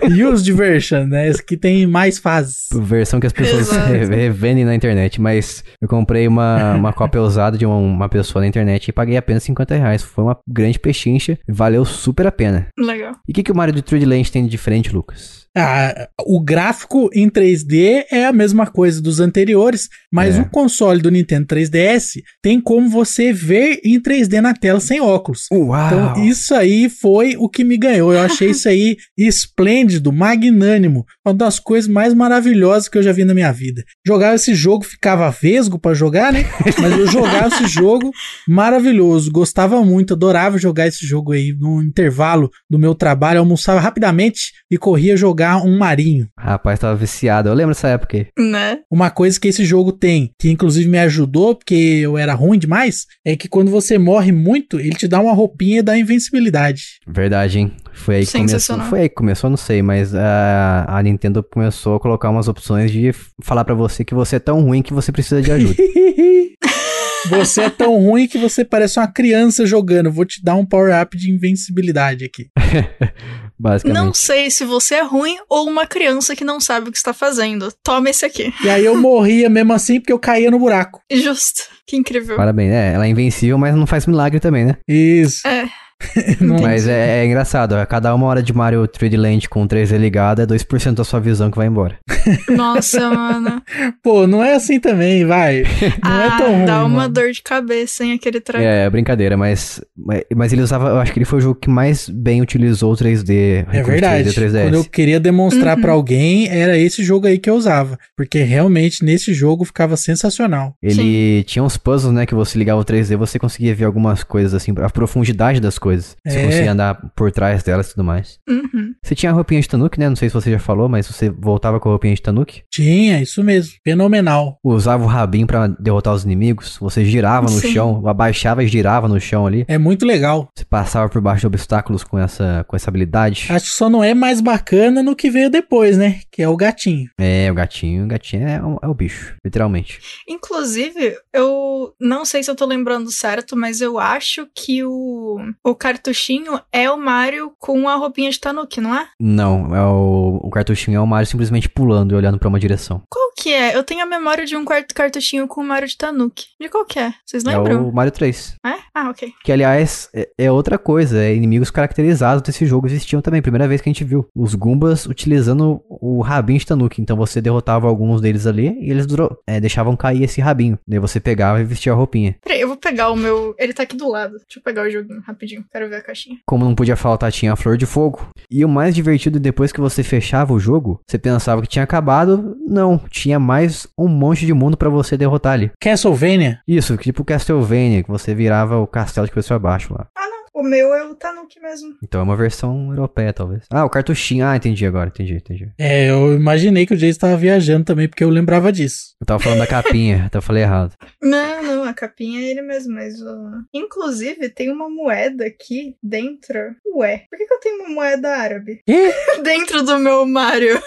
Land. Used version, né? Esse que tem mais fases. Versão que as pessoas revendem na internet, mas eu comprei uma, uma cópia usada de uma, uma pessoa na internet e paguei apenas 50 reais. Foi uma grande pechincha, valeu super a pena. Legal. E o que, que o Mario do 3D Land tem de diferente, Lucas? Ah, o gráfico em 3D é a mesma coisa dos anteriores, mas É. o console do Nintendo 3DS tem como você ver em 3D na tela sem óculos. Uau! Então, isso aí foi o que me ganhou. Eu achei isso aí esplêndido, magnânimo. Uma das coisas mais maravilhosas que eu já vi na minha vida. Jogava esse jogo, ficava vesgo pra jogar, né? Mas eu jogava esse jogo maravilhoso. Gostava muito, adorava jogar esse jogo aí no intervalo do meu trabalho. Almoçava rapidamente e corria jogar um marinho. Rapaz, tava viciado. Eu lembro dessa época aí. Né? Uma coisa que esse jogo tem, que inclusive me ajudou, porque eu era ruim demais, é que quando você morre muito, ele te dá uma roupinha da invencibilidade. Verdade, hein? Foi aí que começou. Foi aí que começou, não sei, mas a, a Nintendo começou a colocar umas opções de falar pra você que você é tão ruim que você precisa de ajuda. Você é tão ruim que você parece uma criança jogando. Vou te dar um power-up de invencibilidade aqui. Basicamente. Não sei se você é ruim ou uma criança que não sabe o que está fazendo. Toma esse aqui. E aí eu morria mesmo assim porque eu caía no buraco. Justo. Que incrível. Parabéns. É, ela é invencível, mas não faz milagre também, né? Isso. É. Mas é, é engraçado. A cada uma hora de Mario 3D Land com 3D ligado é 2% da sua visão que vai embora. Nossa, mano. Pô, não é assim também, vai. Não ah, é tão ruim. dá uma mano. dor de cabeça, hein, aquele treco. É, é brincadeira, mas, mas. mas ele usava. Eu acho que ele foi o jogo que mais bem utilizou o 3D. É verdade. 3D, 3DS. Quando eu queria demonstrar Uhum. pra alguém, era esse jogo aí que eu usava. Porque realmente nesse jogo ficava sensacional. Ele tinha uns puzzles, né? Que você ligava o 3D, você conseguia ver algumas coisas, assim, a profundidade das coisas. Você É. conseguia andar por trás delas e tudo mais. Uhum. Você tinha a roupinha de Tanuki, né? Não sei se você já falou, mas você voltava com a roupinha de Tanuki. Tinha, isso mesmo. Fenomenal. Usava o rabinho pra derrotar os inimigos. Você girava no Sim. chão, abaixava e girava no chão ali. É muito legal. Você passava por baixo de obstáculos com essa, com essa habilidade. Acho que só não é mais bacana no que veio depois, né? Que é o gatinho. É, o gatinho, o gatinho é, o- é o bicho, literalmente. Inclusive, eu não sei se eu tô lembrando certo, mas eu acho que o, o cartuchinho é o Mario com a roupinha de Tanuki, não é? Não, é o, o cartuchinho é o Mario simplesmente pulando e olhando pra uma direção. Qual que é? Eu tenho a memória de um quarto cartuchinho com o Mario de Tanuki. De qual que é? Vocês É lembram? o Mario 3. É? Ah, ok. Que, aliás, é, é outra coisa. É inimigos caracterizados desse jogo existiam também. Primeira vez que a gente viu. Os Goombas utilizando o rabinho de Tanuki. Então você derrotava alguns deles ali e eles é, deixavam cair esse rabinho. Daí você pegava e vestia a roupinha. Peraí, eu vou pegar o meu. Ele tá aqui do lado. Deixa eu pegar o joguinho rapidinho. Quero ver a caixinha. Como não podia faltar, tinha a flor de fogo. E o mais divertido, depois que você fechava o jogo, você pensava que tinha acabado. Não, tinha mais um monte de mundo pra você derrotar ali. Castlevania. Isso, tipo Castlevania, que você virava o castelo de cabeça pra baixo lá. O meu é o Tanuki mesmo. Então é uma versão europeia, talvez. Ah, o cartuchinho. Ah, entendi agora, entendi, entendi. É, eu imaginei que o Jason estava viajando também, porque eu lembrava disso. Eu tava falando da capinha, então eu falei errado. Não, não, a capinha é ele mesmo, mas. o- Inclusive, tem uma moeda aqui dentro. Ué, por que, que eu tenho uma moeda árabe? Dentro do meu Mario.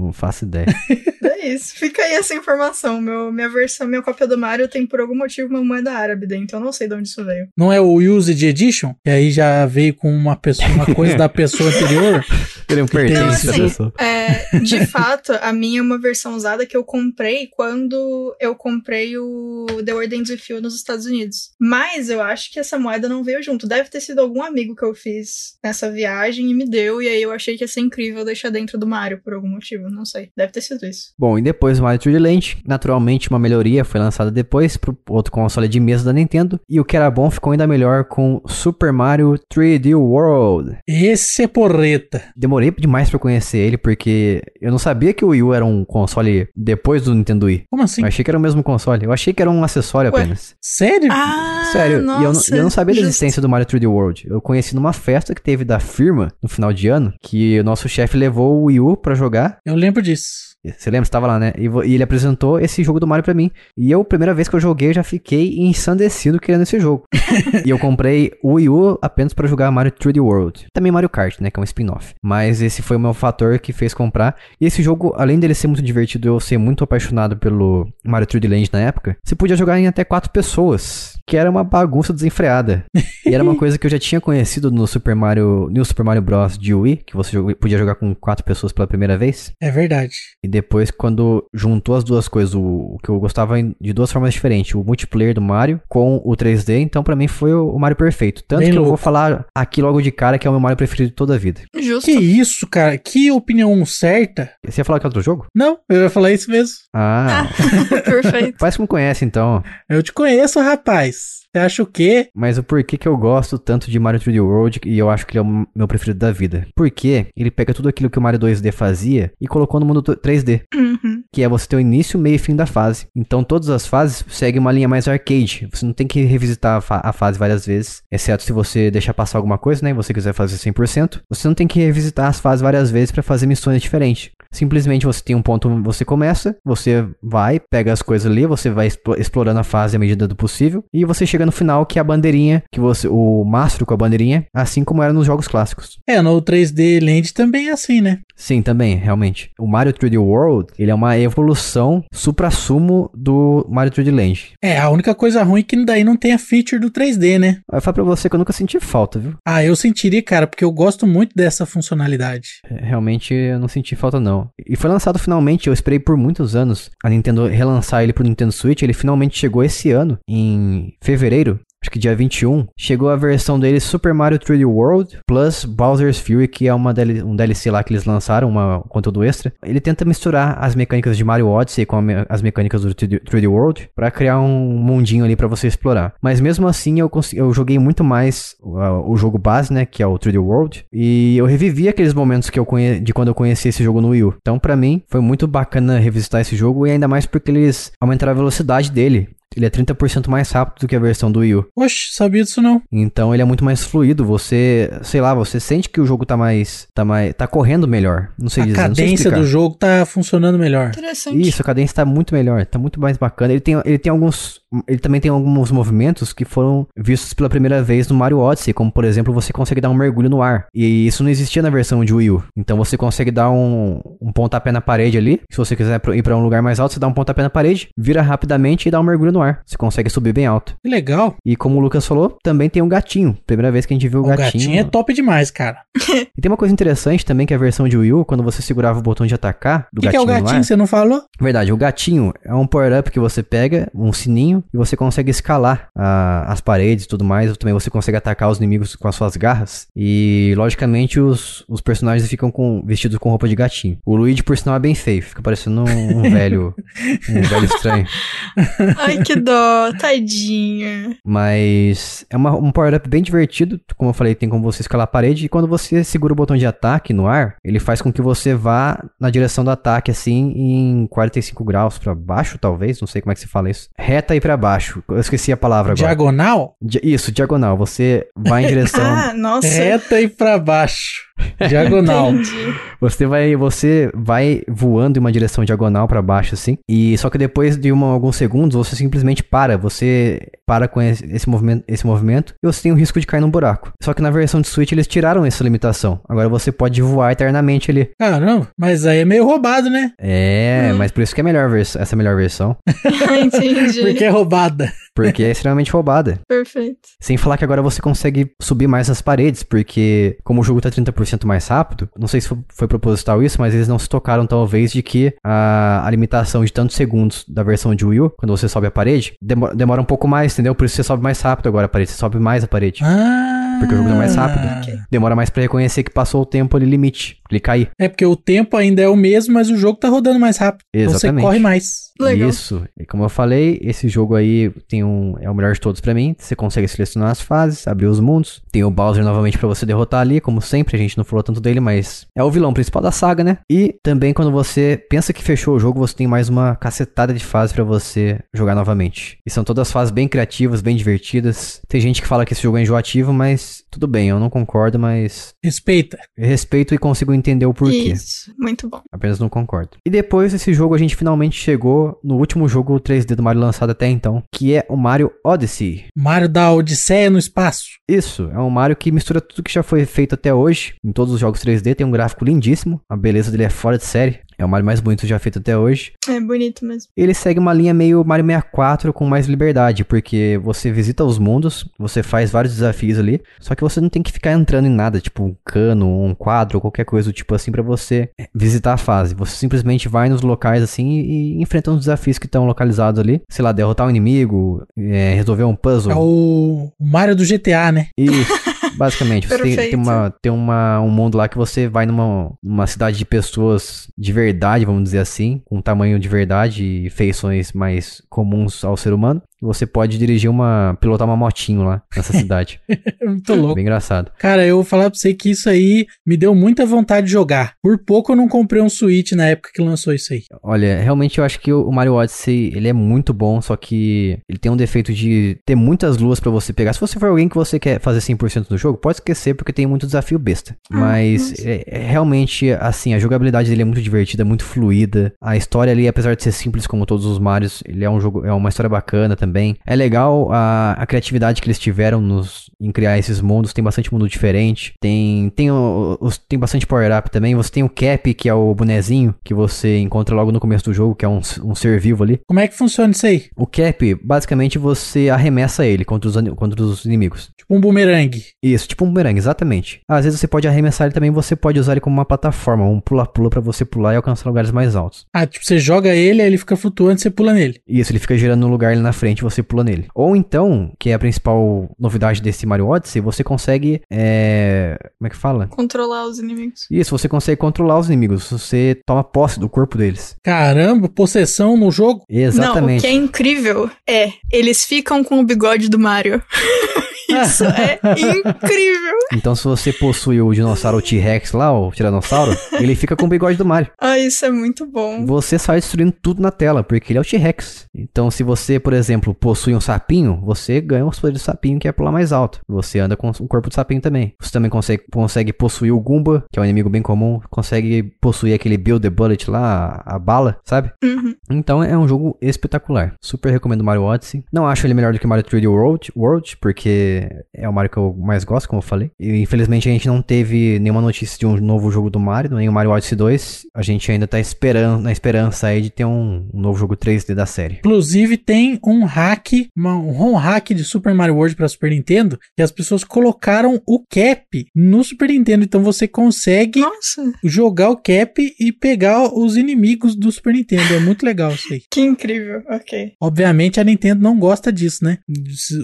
Não faço ideia. É isso. Fica aí essa informação. Meu, minha versão, minha cópia do Mario tem por algum motivo uma moeda árabe dentro. Eu não sei de onde isso veio. Não é o Used Edition? E aí já veio com uma, pessoa, uma coisa da pessoa anterior? Ele não pertence Não, a assim, pessoa. É, de fato, a minha é uma versão usada que eu comprei quando eu comprei o The Ends With You nos Estados Unidos. Mas eu acho que essa moeda não veio junto. Deve ter sido algum amigo que eu fiz nessa viagem e me deu. E aí eu achei que ia ser incrível deixar dentro do Mario por algum motivo. Não sei. Deve ter sido isso. Bom, e depois o Mario 3D Land, naturalmente uma melhoria foi lançada depois pro outro console de mesa da Nintendo, e o que era bom ficou ainda melhor com Super Mario 3D World. Esse é porreta. Demorei demais pra conhecer ele, porque eu não sabia que o Wii U era um console depois do Nintendo Wii. Como assim? Eu achei que era o mesmo console. Eu achei que era um acessório Ué. apenas. Sério? Ah, Sério, e eu, não- nossa, eu não sabia da existência do Mario 3D World. Eu conheci numa festa que teve da firma no final de ano, que o nosso chefe levou o Wii U pra jogar. Eu lembro disso. Você lembra? Você tava lá, né? E, e ele apresentou esse jogo do Mario pra mim. E eu, primeira vez que eu joguei, já fiquei ensandecido querendo esse jogo. e eu comprei o Wii U apenas pra jogar Mario 3D World. Também Mario Kart, né? Que é um spin-off. Mas esse foi o meu fator que fez comprar. E esse jogo, além dele ser muito divertido eu ser muito apaixonado pelo Mario 3D Land na época, você podia jogar em até quatro pessoas. Que era uma bagunça desenfreada. e era uma coisa que eu já tinha conhecido no Super Mario, New Super Mario Bros. de Wii, que você podia jogar com quatro pessoas pela primeira vez. É verdade. E depois, quando juntou as duas coisas, o, o que eu gostava de duas formas diferentes, o multiplayer do Mario com o 3D, então pra mim foi o, Mario perfeito. Tanto Bem que eu vou louco. falar aqui logo de cara que é o meu Mario preferido de toda a vida. Justo. Que isso, cara? Que opinião certa? Você ia falar que é outro jogo? Não, eu ia falar isso mesmo. Ah, Perfeito. parece que me conhece então. Eu te conheço, rapaz. Você acha o quê? Mas o porquê que eu gosto tanto de Mario 3D World e eu acho que ele é o meu preferido da vida? Porque ele pega tudo aquilo que o Mario 2D fazia e colocou no mundo 3D. Uhum. que é você ter o início, meio e fim da fase. Então todas as fases seguem uma linha mais arcade. Você não tem que revisitar a, fa- a fase várias vezes, exceto se você deixar passar alguma coisa, né? E você quiser fazer 100%. Você não tem que revisitar as fases várias vezes para fazer missões diferentes. Simplesmente você tem um ponto, você começa, você vai, pega as coisas ali, você vai explo- explorando a fase à medida do possível, e você chega no final que é a bandeirinha, que você, o mastro com a bandeirinha, assim como era nos jogos clássicos. É, no 3D Land também é assim, né? Sim, também, realmente. O Mario 3D World, ele é uma evolução supra-sumo do Mario 3D Land. É, a única coisa ruim é que daí não tem a feature do 3D, né? Eu falo pra você que eu nunca senti falta, viu? Ah, eu sentiria, cara, porque eu gosto muito dessa funcionalidade. É, Realmente eu não senti falta, não. E foi lançado finalmente, eu esperei por muitos anos a Nintendo relançar ele pro Nintendo Switch. Ele finalmente chegou esse ano, em fevereiro. Acho que dia 21, chegou a versão dele Super Mario 3D World plus Bowser's Fury, que é uma DL um DLC lá que eles lançaram, uma, um conteúdo extra. Ele tenta misturar as mecânicas de Mario Odyssey com me- as mecânicas do 3D, 3D World pra criar um mundinho ali pra você explorar. Mas mesmo assim, eu, eu joguei muito mais uh, o jogo base, né, que é o 3D World, e eu revivi aqueles momentos que eu de quando eu conheci esse jogo no Wii U. Então, pra mim, foi muito bacana revisitar esse jogo e ainda mais porque eles aumentaram a velocidade dele. Ele é 30% mais rápido do que a versão do Wii U. Oxe, sabia disso não. Então ele é muito mais fluido. Você, sei lá, você sente que o jogo tá mais. tá mais. tá correndo melhor. Não sei a dizer. cadência explicar. do jogo tá funcionando melhor. Interessante. Isso, a cadência tá muito melhor, tá muito mais bacana. Ele tem, ele tem alguns. Ele também tem alguns movimentos que foram vistos pela primeira vez no Mario Odyssey, como por exemplo, você consegue dar um mergulho no ar. E isso não existia na versão de Wii U. Então você consegue dar um, um pontapé na parede ali. Se você quiser ir pra um lugar mais alto, você dá um pontapé na parede, vira rapidamente e dá um mergulho no ar. Você consegue subir bem alto. Que legal. E como o Lucas falou, também tem um gatinho. Primeira vez que a gente viu o, O gatinho, é top demais, cara. E tem uma coisa interessante também que a versão de Wii U, quando você segurava o botão de atacar do O que, que é gatinho o no ar, gatinho? Você não falou? Verdade, o gatinho é um power-up que você pega, um sininho, e você consegue escalar ah, as paredes e tudo mais. Também você consegue atacar os inimigos com as suas garras. E, logicamente, os, os personagens ficam com, vestidos com roupa de gatinho. O Luigi, por sinal, é bem feio. Fica parecendo um, um velho. Um velho estranho. Ai, que dó, tadinha. Mas é uma- um power-up bem divertido. Como eu falei, tem como você escalar a parede. E quando você segura o botão de ataque no ar, ele faz com que você vá na direção do ataque, assim, em 45 graus pra baixo, talvez. Não sei como é que se fala isso. Reta e pra baixo. Eu esqueci a palavra agora. Diagonal? Di- Isso, diagonal. Você vai em direção. Ah, nossa. Reta e pra baixo. Diagonal. Entendi. Você vai, você vai voando em uma direção diagonal pra baixo, assim. E só que depois de uma- alguns segundos, você simplesmente para. Você para com esse, esse movimento, esse movimento e você tem o risco de cair num buraco. Só que na versão de Switch eles tiraram essa limitação. Agora você pode voar eternamente ali. Caramba, mas aí é meio roubado, né? É, Hum. mas por isso que é a melhor essa é a melhor versão. Entendi. Porque é roubada. Porque é extremamente roubada. Perfeito. Sem falar que agora você consegue subir mais as paredes, porque como o jogo tá 30% mais rápido, não sei se foi, foi proposital isso, mas eles não se tocaram talvez de que a, a limitação de tantos segundos da versão de Wii U, quando você sobe a parede, demo- demora um pouco mais, entendeu? Por isso você sobe mais rápido agora a parede, você sobe mais a parede. Ah, Porque o jogo é mais rápido. ok. Demora mais pra reconhecer que passou o tempo ali limite. Ele cair. É porque o tempo ainda é o mesmo, mas o jogo tá rodando mais rápido. Então Você Exatamente. corre mais. Legal. Isso. E como eu falei, esse jogo aí tem um, é o melhor de todos pra mim. Você consegue selecionar as fases, abrir os mundos. Tem o Bowser novamente pra você derrotar ali, como sempre. A gente não falou tanto dele, mas é o vilão principal da saga, né? E também quando você pensa que fechou o jogo, você tem mais uma cacetada de fases pra você jogar novamente. E são todas fases bem criativas, bem divertidas. Tem gente que fala que esse jogo é enjoativo, mas tudo bem, eu não concordo, mas Respeita. eu respeito e consigo entender o porquê. Isso, muito bom. Apenas não concordo. E depois desse jogo, a gente finalmente chegou no último jogo 3D do Mario lançado até então, que é o Mario Odyssey. Mario da Odisseia no espaço. Isso, é um Mario que mistura tudo que já foi feito até hoje, em todos os jogos 3D, tem um gráfico lindíssimo, a beleza dele é fora de série. É o Mario mais bonito já feito até hoje. É bonito mesmo. Ele segue uma linha meio Mario 64 com mais liberdade, porque você visita os mundos, você faz vários desafios ali, só que você não tem que ficar entrando em nada, tipo um cano, um quadro, qualquer coisa do tipo assim pra você visitar a fase. Você simplesmente vai nos locais assim e, e enfrenta os desafios que estão localizados ali. Sei lá, derrotar um inimigo, é, resolver um puzzle. É o o Mario do GTA, né? Isso, basicamente. Você tem, tem, uma, tem uma, um mundo lá que você vai numa, numa cidade de pessoas de verdade, vamos dizer assim, com tamanho de verdade e feições mais comuns ao ser humano. Você pode dirigir uma. pilotar uma motinho lá nessa cidade. É muito louco. Bem engraçado. Cara, eu vou falar pra você que isso aí me deu muita vontade de jogar. Por pouco eu não comprei um Switch na época que lançou isso aí. Olha, realmente eu acho que o Mario Odyssey, ele é muito bom, só que ele tem um defeito de ter muitas luas pra você pegar. Se você for alguém que você quer fazer 100% do jogo, pode esquecer porque tem muito desafio besta. Mas é, é realmente, assim, a jogabilidade dele é muito divertida, muito fluida. A história ali, apesar de ser simples como todos os Marios, ele é um jogo, é uma história bacana também. É legal a, a criatividade que eles tiveram nos, em criar esses mundos. Tem bastante mundo diferente. Tem, tem, o- os, tem bastante power-up também. Você tem o Cap, que é o bonezinho que você encontra logo no começo do jogo, que é um, um ser vivo ali. Como é que funciona isso aí? O Cap, basicamente, você arremessa ele contra os, contra os inimigos. Tipo um boomerang. Isso, tipo um bumerangue, exatamente. Às vezes você pode arremessar ele também, você pode usar ele como uma plataforma, um pula-pula pra você pular e alcançar lugares mais altos. Ah, tipo, você joga ele, aí ele fica flutuando e você pula nele. Isso, ele fica girando no lugar ali na frente você pula nele. Ou então, que é a principal novidade desse Mario Odyssey, você consegue. É... Como é que fala? Controlar os inimigos. Isso, você consegue controlar os inimigos. Você toma posse do corpo deles. Caramba, possessão no jogo? Não, o Exatamente. que é incrível é, eles ficam com o bigode do Mario. Isso é incrível. Então, se você possui o dinossauro T-Rex lá, o Tiranossauro, ele fica com o bigode do Mario. Ah, isso é muito bom. Você sai destruindo tudo na tela, porque ele é o T-Rex. Então, se você, por exemplo, possui um sapinho, você ganha os poderes do sapinho, que é pular mais alto. Você anda com o corpo do sapinho também. Você também consegue, consegue possuir o Goomba, que é um inimigo bem comum. Consegue possuir aquele Build the Bullet lá, a, bala, sabe? Uhum. Então, é um jogo espetacular. Super recomendo Mario Odyssey. Não acho ele melhor do que Mario 3D World, World porque é o Mario que eu mais gosto, como eu falei. E, infelizmente, a gente não teve nenhuma notícia de um novo jogo do Mario, nem o Mario Odyssey 2. A gente ainda tá esperando, na esperança aí de ter um, um novo jogo 3D da série. Inclusive tem um hack, uma- um ROM hack de Super Mario World para Super Nintendo, que as pessoas colocaram o cap no Super Nintendo, então você consegue Nossa, jogar o cap e pegar os inimigos do Super Nintendo. É muito legal isso aí. que incrível. Ok. Obviamente a Nintendo não gosta disso, né?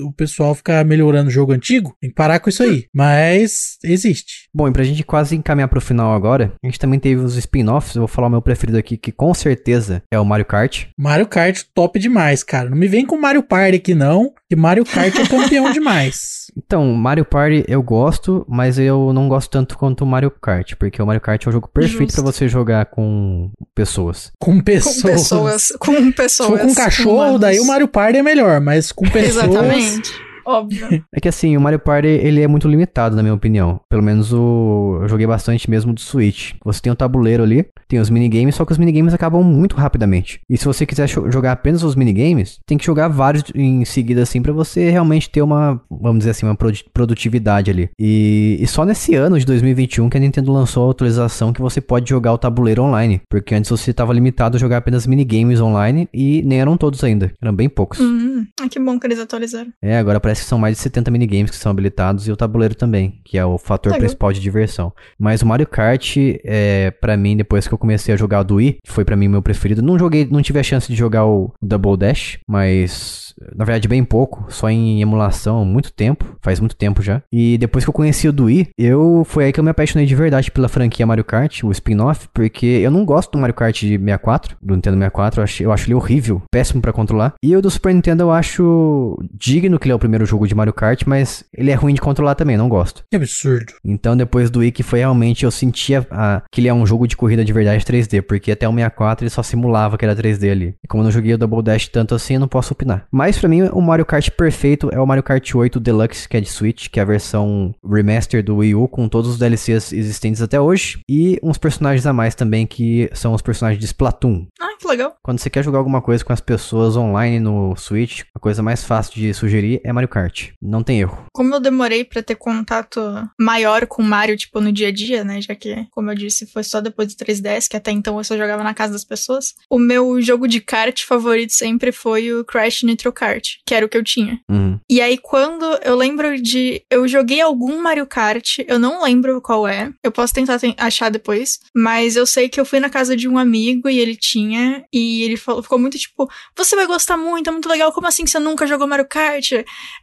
O pessoal ficar melhorando o jogo antigo, tem que parar com isso aí. Mas existe. Bom, e pra gente quase encaminhar pro final agora, a gente também teve os spin-offs. Eu vou falar o meu preferido aqui, que com certeza é o Mario Kart. Mario Kart top demais, cara. Não me vem com Mario Party aqui não, que Mario Kart é campeão demais. Então, Mario Party eu gosto, mas eu não gosto tanto quanto o Mario Kart, porque o Mario Kart é o jogo perfeito pra você jogar com pessoas. Com Com pessoas. pessoas. Com Se pessoas. for com cachorro, humanos. daí o Mario Party é melhor, mas com pessoas. Exatamente. Óbvio. É que assim, o Mario Party ele é muito limitado, na minha opinião. Pelo menos o. Eu joguei bastante mesmo do Switch. Você tem o tabuleiro ali, tem os minigames, só que os minigames acabam muito rapidamente. E se você quiser jo- jogar apenas os minigames, tem que jogar vários em seguida, assim, pra você realmente ter uma, vamos dizer assim, uma produ- produtividade ali. E, e só nesse ano de 2021 que a Nintendo lançou a atualização que você pode jogar o tabuleiro online. Porque antes você estava limitado a jogar apenas minigames online e nem eram todos ainda. Eram bem poucos. Hum, ah, que bom que eles atualizaram. É, agora parece que são mais de 70 minigames que são habilitados e o tabuleiro também, que é o fator Legal. principal de diversão. Mas o Mario Kart, é, para mim, depois que eu comecei a jogar o do Wii, foi pra mim meu preferido, não joguei, não tive a chance de jogar o Double Dash, mas na verdade, bem pouco, só em emulação, há muito tempo, faz muito tempo já. E depois que eu conheci o do Wii, eu foi aí que eu me apaixonei de verdade pela franquia Mario Kart, o spin-off, porque eu não gosto do Mario Kart de 64, do Nintendo 64, eu acho, eu acho ele horrível, péssimo pra controlar. E o do Super Nintendo eu acho digno que ele é o primeiro jogo de Mario Kart, mas ele é ruim de controlar também, não gosto. Que absurdo. Então depois do Wii que foi realmente eu sentia a, que ele é um jogo de corrida de verdade 3D, porque até o 64 ele só simulava que era 3D ali. E como eu não joguei o Double Dash tanto assim, eu não posso opinar. Mas pra mim o Mario Kart perfeito é o Mario Kart 8 Deluxe, que é de Switch, que é a versão remaster do Wii U com todos os DLCs existentes até hoje e uns personagens a mais também que são os personagens de Splatoon. Ah, que legal. Quando você quer jogar alguma coisa com as pessoas online no Switch, a coisa mais fácil de sugerir é Mario Kart. Não tem erro. Como eu demorei pra ter contato maior com Mario, tipo, no dia a dia, né? Já que, como eu disse, foi só depois do 3DS, que até então eu só jogava na casa das pessoas. O meu jogo de kart favorito sempre foi o Crash Nitro Kart, que era o que eu tinha. Uhum. E aí, quando eu lembro de. Eu joguei algum Mario Kart, eu não lembro qual é. Eu posso tentar ten- achar depois. Mas eu sei que eu fui na casa de um amigo e ele tinha. E ele falou, ficou muito tipo: Você vai gostar muito, é muito legal. Como assim você nunca jogou Mario Kart?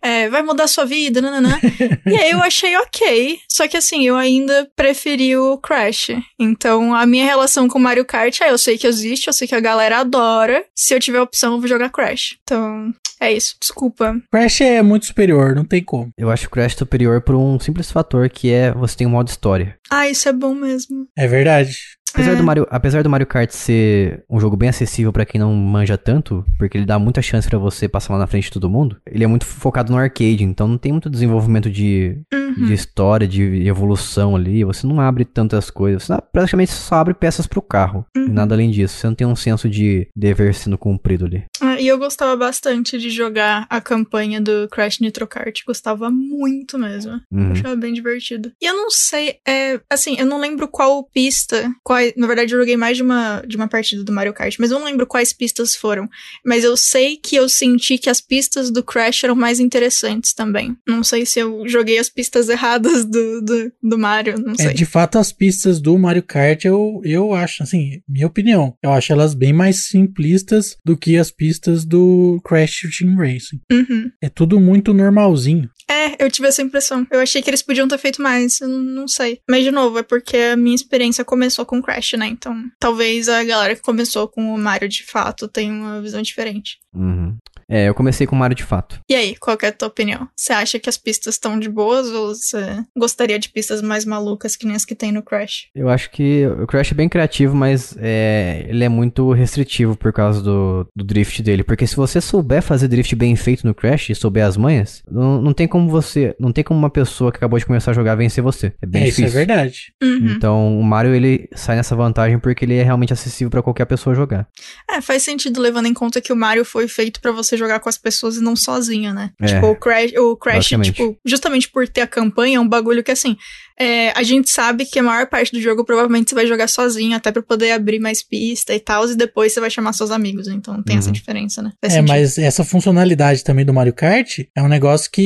É, vai mudar sua vida, nananã. e aí eu achei ok. Só que assim, eu ainda preferi o Crash. Então a minha relação com Mario Kart é: eu sei que existe, eu sei que a galera adora. Se eu tiver opção, eu vou jogar Crash. Então. É isso, desculpa. Crash é muito superior, não tem como. Eu acho o Crash superior por um simples fator que é você tem um modo história. Ah, isso é bom mesmo. É verdade. Apesar, É. do Mario, apesar do Mario Kart ser um jogo bem acessível pra quem não manja tanto, porque ele dá muita chance pra você passar lá na frente de todo mundo, ele é muito focado no arcade, então não tem muito desenvolvimento de, Uhum. De história, de evolução ali. Você não abre tantas coisas. Você praticamente só abre peças pro carro. E Uhum. nada além disso. Você não tem um senso de dever sendo cumprido ali. Ah, E eu gostava bastante de jogar a campanha do Crash Nitro Kart. Gostava muito mesmo. Uhum. Achava bem divertido. E eu não sei, é, assim, eu não lembro qual pista, qual, na verdade eu joguei mais de uma, de uma partida do Mario Kart, mas eu não lembro quais pistas foram. Mas eu sei que eu senti que as pistas do Crash eram mais interessantes também. Não sei se eu joguei as pistas erradas do, do, do Mario, não sei. É, de fato, as pistas do Mario Kart, eu, eu acho, assim, minha opinião, eu acho elas bem mais simplistas do que as pistas do Crash Team Racing. Uhum. É tudo muito normalzinho. É, eu tive essa impressão. Eu achei que eles podiam ter feito mais, eu não- não sei. Mas, de novo, é porque a minha experiência começou com Crash, né? Então, talvez a galera que começou com o Mario de fato tenha uma visão diferente. Uhum. É, eu comecei com Mario de fato. E aí, qual que é a tua opinião? Você acha que as pistas estão de boas ou você gostaria de pistas mais malucas que nem as que tem no Crash? Eu acho que o Crash é bem criativo, mas é, ele é muito restritivo por causa do, do drift dele. Porque se você souber fazer drift bem feito no Crash e souber as manhas, não, não tem como você. Não tem como uma pessoa que acabou de começar a jogar vencer você. É bem é, isso difícil. é verdade. Uhum. Então o Mario ele sai nessa vantagem porque ele é realmente acessível pra qualquer pessoa jogar. É, faz sentido levando em conta que o Mario foi feito pra você jogar com as pessoas e não sozinho, né? É, tipo, o Crash, o Crash tipo, justamente por ter a campanha, é um bagulho que assim, é, a gente sabe que a maior parte do jogo provavelmente você vai jogar sozinho, até pra poder abrir mais pista e tal, e depois você vai chamar seus amigos. Então tem essa Uhum. diferença, né? Faz É, sentido. mas essa funcionalidade também do Mario Kart é um negócio que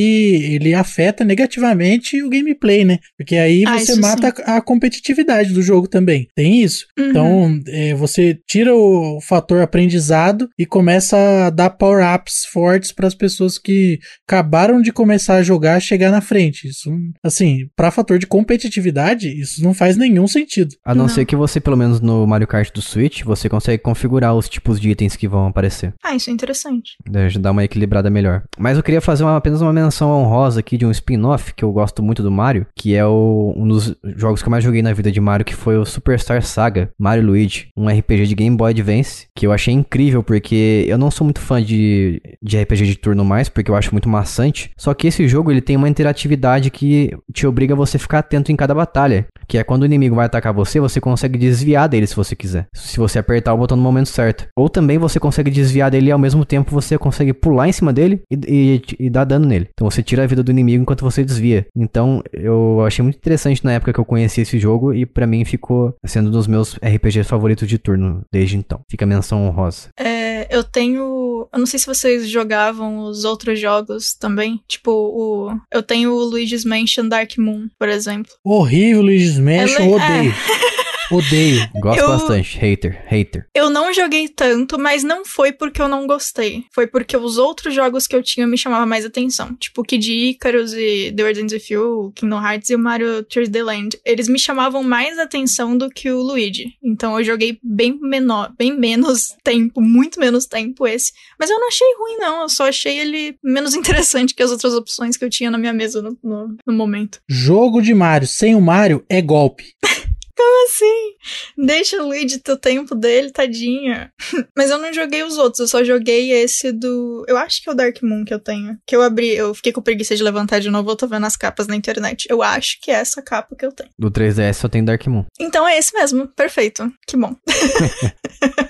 ele afeta negativamente o gameplay, né? Porque aí Ah, você mata a, a competitividade do jogo também. Tem isso. Uhum. Então, é, você tira o fator aprendizado e começa a dar power-ups fortes para as pessoas que acabaram de começar a jogar chegar na frente. Isso, assim, para fator de competitividade, isso não faz nenhum sentido. A não, Não. ser que você, pelo menos no Mario Kart do Switch, você consegue configurar os tipos de itens que vão aparecer. Ah, isso é interessante. Já dá uma equilibrada melhor. Mas eu queria fazer uma- apenas uma menção honrosa aqui de um spin-off que eu gosto muito do Mario, que é o- um dos jogos que eu mais joguei na vida de Mario, que foi o Superstar Saga Mario Luigi, um RPG de Game Boy Advance, que eu achei incrível porque eu não sou muito fã de, de RPG de turno mais, porque eu acho muito maçante. Só que esse jogo ele tem uma interatividade que te obriga a você ficar atento em cada batalha. Que é quando o inimigo vai atacar você, você consegue desviar dele se você quiser. Se você apertar o botão no momento certo. Ou também você consegue desviar dele e ao mesmo tempo você consegue pular em cima dele e, e, e dar dano nele. Então você tira a vida do inimigo enquanto você desvia. Então eu achei muito interessante na época que eu conheci esse jogo e pra mim ficou sendo um dos meus RPGs favoritos de turno desde então. Fica a menção honrosa. É, eu tenho. Eu não sei se vocês jogavam os outros jogos também. Tipo, o. Eu tenho o Luigi's Mansion Dark Moon, por exemplo. Horrível, Luigi's Mansion, Ela- odeio. Odeio. Gosto Eu- bastante. Hater, hater. Eu não joguei tanto, mas não foi porque eu não gostei. Foi porque os outros jogos que eu tinha me chamavam mais atenção. Tipo Kid Icarus e The Order of You, Kingdom Hearts e o Mario 3D Land. Eles me chamavam mais atenção do que o Luigi. Então eu joguei bem menor, bem menos tempo, muito menos tempo esse. Mas eu não achei ruim, não. Eu só achei ele menos interessante que as outras opções que eu tinha na minha mesa no, no, no momento. Jogo de Mario sem o Mario é golpe. assim? Deixa o Luigi ter o tempo dele, tadinha. Mas eu não joguei os outros, eu só joguei esse do. Eu acho que é o Dark Moon que eu tenho. Que eu abri, eu fiquei com preguiça de levantar de novo, eu tô vendo as capas na internet. Eu acho que é essa capa que eu tenho. Do 3DS só tem Dark Moon. Então é esse mesmo, perfeito. Que bom.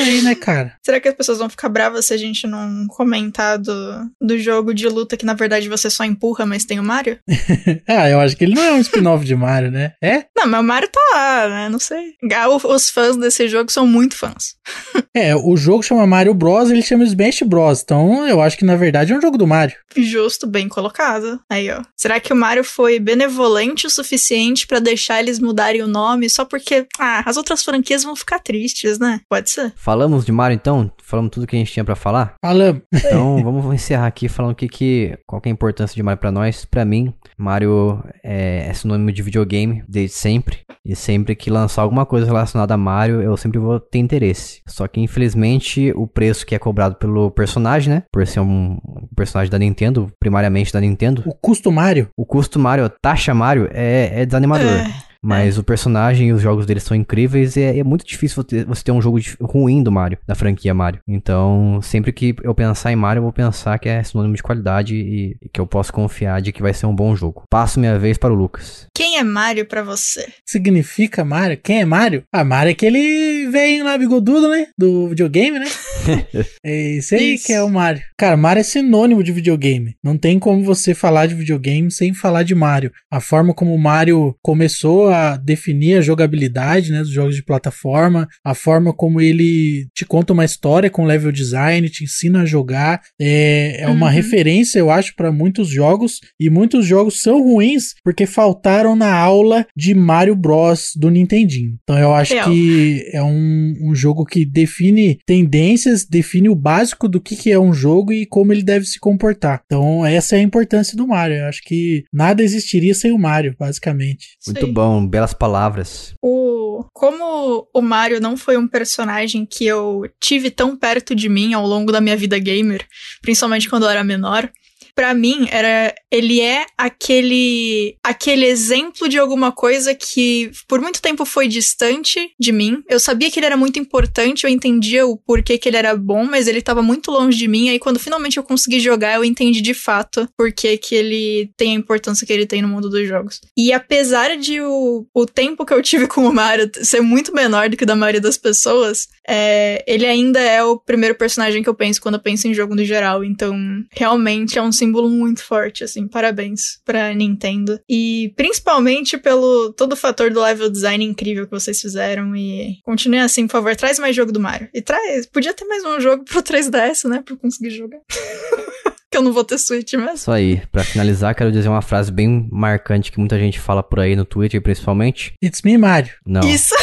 Aí, né, cara? Será que as pessoas vão ficar bravas se a gente não comentar do, do jogo de luta que na verdade você só empurra, mas tem o Mario? ah, eu acho que ele não é um spin-off de Mario, né? É? Não, mas o Mario tá lá, né? Não sei. Ah, Os fãs desse jogo são muito fãs. É, o jogo chama Mario Bros, ele chama Smash Bros. Então, eu acho que na verdade é um jogo do Mario. Justo, bem colocado. Aí, ó. Será que o Mario foi benevolente o suficiente pra deixar eles mudarem o nome só porque, ah, as outras franquias vão ficar tristes, né? Pode ser. Falamos de Mario então? Falamos tudo que a gente tinha pra falar? Falamos. Então vamos encerrar aqui falando o que, que qual que é a importância de Mario pra nós. Pra mim, Mario é, é sinônimo de videogame desde sempre. E sempre que lançar alguma coisa relacionada a Mario, eu sempre vou ter interesse. Só que infelizmente o preço que é cobrado pelo personagem, né? Por ser um personagem da Nintendo, primariamente da Nintendo, O custo Mario. o custo Mario, a taxa Mario é, é desanimador. É. Mas o personagem e os jogos dele são incríveis e é, é muito difícil você ter, um jogo dif- ruim do Mario, da franquia Mario. Então, sempre que eu pensar em Mario, eu vou pensar que é sinônimo de qualidade e, e que eu posso confiar de que vai ser um bom jogo. Passo minha vez para o Lucas. Quem é Mario pra você? Significa Mario? Quem é Mario? Ah, Mario é aquele velho lá bigodudo, né? Do videogame, né? é esse aí Isso. que é o Mario. Cara, Mario é sinônimo de videogame. Não tem como você falar de videogame sem falar de Mario. A forma como o Mario começou a definir a jogabilidade, né, dos jogos de plataforma, a forma como ele te conta uma história com level design, te ensina a jogar, é, é uma Uhum. referência, eu acho, para muitos jogos e muitos jogos são ruins porque faltaram na aula de Mario Bros do Nintendinho. Então eu acho Real. que é um, um jogo que define tendências, define o básico do que, que é um jogo e como ele deve se comportar. Então essa é a importância do Mario. Eu acho que nada existiria sem o Mario, basicamente. Muito Sim. bom, belas palavras. O... Como o Mario não foi um personagem que eu tive tão perto de mim ao longo da minha vida gamer, principalmente quando eu era menor, pra mim era ele é aquele aquele exemplo de alguma coisa que por muito tempo foi distante de mim. Eu sabia que ele era muito importante, eu entendia o porquê que ele era bom, mas ele tava muito longe de mim. Aí quando finalmente eu consegui jogar, eu entendi de fato por que ele tem a importância que ele tem no mundo dos jogos. E apesar de o, o tempo que eu tive com o Mario ser muito menor do que da maioria das pessoas, é, ele ainda é o primeiro personagem que eu penso quando eu penso em jogo no geral. Então, realmente é um símbolo muito forte, assim. Parabéns pra Nintendo. E principalmente pelo todo o fator do level design incrível que vocês fizeram. E continue assim, por favor. Traz mais jogo do Mario. E traz. Podia ter mais um jogo pro 3DS, né? Pra eu conseguir jogar. que eu não vou ter Switch mesmo. Isso aí. Pra finalizar, quero dizer uma frase bem marcante que muita gente fala por aí no Twitter, principalmente. It's me, Mario. Não. Isso.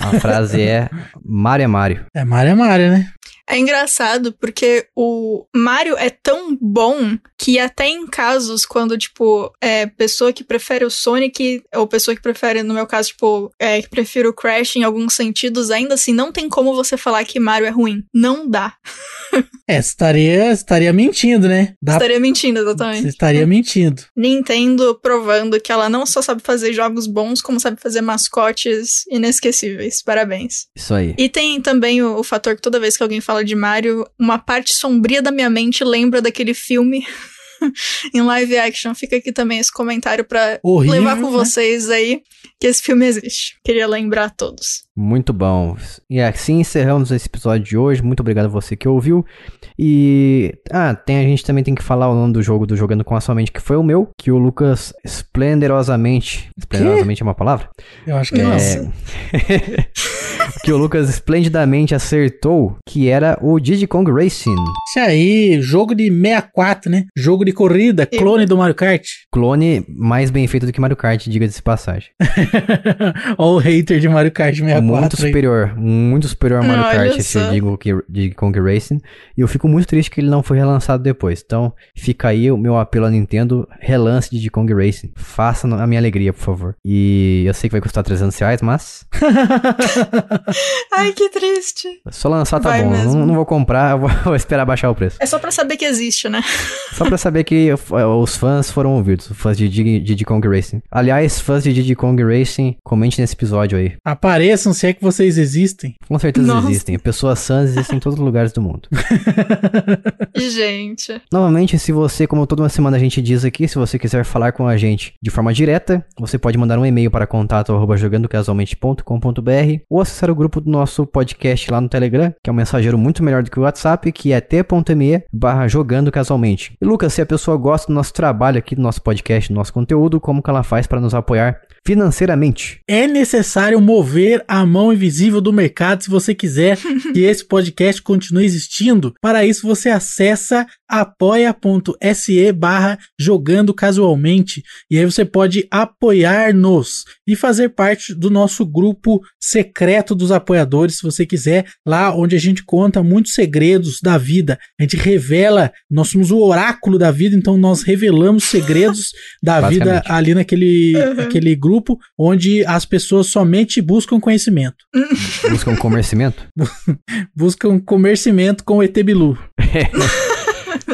A frase é Mario é Mario. É Mario é Mario, né? É engraçado porque o Mario é tão bom que até em casos quando, tipo, é pessoa que prefere o Sonic, ou pessoa que prefere, no meu caso, tipo, é, que prefere o Crash em alguns sentidos, ainda assim, não tem como você falar que Mario é ruim. Não dá. É, estaria, estaria mentindo, né? Dá, Estaria mentindo, você exatamente. estaria mentindo. Nintendo provando que ela não só sabe fazer jogos bons, como sabe fazer mascotes inesquecíveis. Parabéns. Isso aí. E tem também o, o fator que toda vez que alguém fala de Mario, uma parte sombria da minha mente lembra daquele filme em live action. Fica aqui também esse comentário pra Horrível, levar com né? vocês aí que esse filme existe. Queria lembrar a todos. Muito bom. E assim encerramos esse episódio de hoje. Muito obrigado a você que ouviu. E. Ah, tem, a gente também tem que falar o nome do jogo do Jogando com a Sua Mente, que foi o meu, que o Lucas esplendorosamente. Esplendorosamente é uma palavra? Eu acho que É. Nossa. que o Lucas esplendidamente acertou, que era o Diddy Kong Racing. Você aí, jogo de 64, né? Jogo de corrida, clone do Mario Kart. Clone mais bem feito do que Mario Kart, diga-se de passagem. Ó o hater de Mario Kart 64 muito superior, muito superior ao Mario Olha Kart, esse só. Diddy Kong- Diddy Kong Racing. E eu fico muito triste que ele não foi relançado depois. Então, fica aí o meu apelo à Nintendo, relance Diddy Kong Racing. Faça a minha alegria, por favor. E eu sei que vai custar 300 reais, mas Ai, que triste. só lançar tá Vai bom. Não, não vou comprar, eu vou, vou esperar baixar o preço. É só pra saber que existe, né? Só pra saber que eh, os fãs foram ouvidos, os fãs de Diddy, Diddy Kong Racing. Aliás, fãs de Diddy Kong Racing, comente nesse episódio aí. Apareçam se é que vocês existem. Com certeza Nossa. existem. Pessoas sãs existem em todos os lugares do mundo. Gente. Novamente, se você, como toda uma semana a gente diz aqui, se você quiser falar com a gente de forma direta, você pode mandar um e-mail para contato arroba jogandocasualmente.com.br ou acessar o grupo do nosso podcast lá no Telegram, que é um mensageiro muito melhor do que o WhatsApp, que é t.me barra jogando casualmente. E Lucas, se a pessoa gosta do nosso trabalho aqui, do nosso podcast, do nosso conteúdo, como que ela faz para nos apoiar financeiramente? É necessário mover a mão invisível do mercado se você quiser que esse podcast continue existindo. Para isso, você acessa apoia.se barra jogando casualmente. E aí você pode apoiar-nos e fazer parte do nosso grupo secreto dos apoiadores, se você quiser, lá onde a gente conta muitos segredos da vida. A gente revela, nós somos o oráculo da vida, então nós revelamos segredos da vida ali naquele Uhum. aquele grupo onde as pessoas somente buscam conhecimento. Busca um comercimento? Buscam comercimento com o ET Bilu.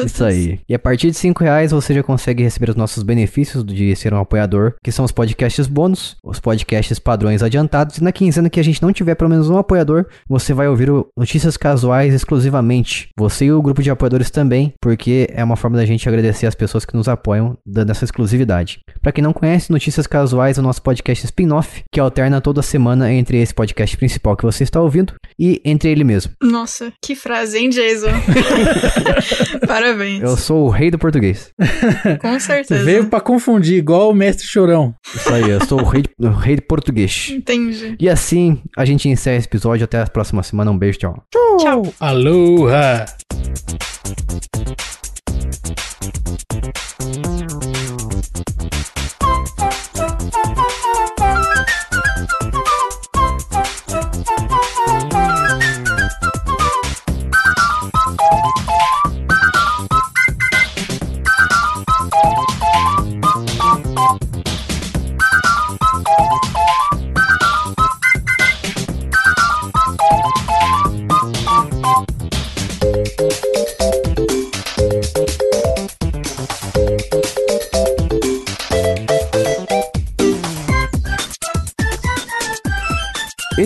Isso aí. E a partir de 5 reais você já consegue receber os nossos benefícios de ser um apoiador, que são os podcasts bônus, os podcasts padrões adiantados. E na quinzena que a gente não tiver pelo menos um apoiador, você vai ouvir Notícias Casuais exclusivamente. Você e o grupo de apoiadores também, porque é uma forma da gente agradecer as pessoas que nos apoiam, dando essa exclusividade. Pra quem não conhece, Notícias Casuais é o nosso podcast spin-off, que alterna toda semana entre esse podcast principal que você está ouvindo e entre ele mesmo. Nossa, que frase, hein, Jason? Parabéns. Eu sou o rei do português. Com certeza. Veio pra confundir, igual o mestre chorão. Isso aí, eu sou o rei, o rei do português. Entendi. E assim a gente encerra esse episódio. Até a próxima semana. Um beijo, tchau. Tchau. Aloha!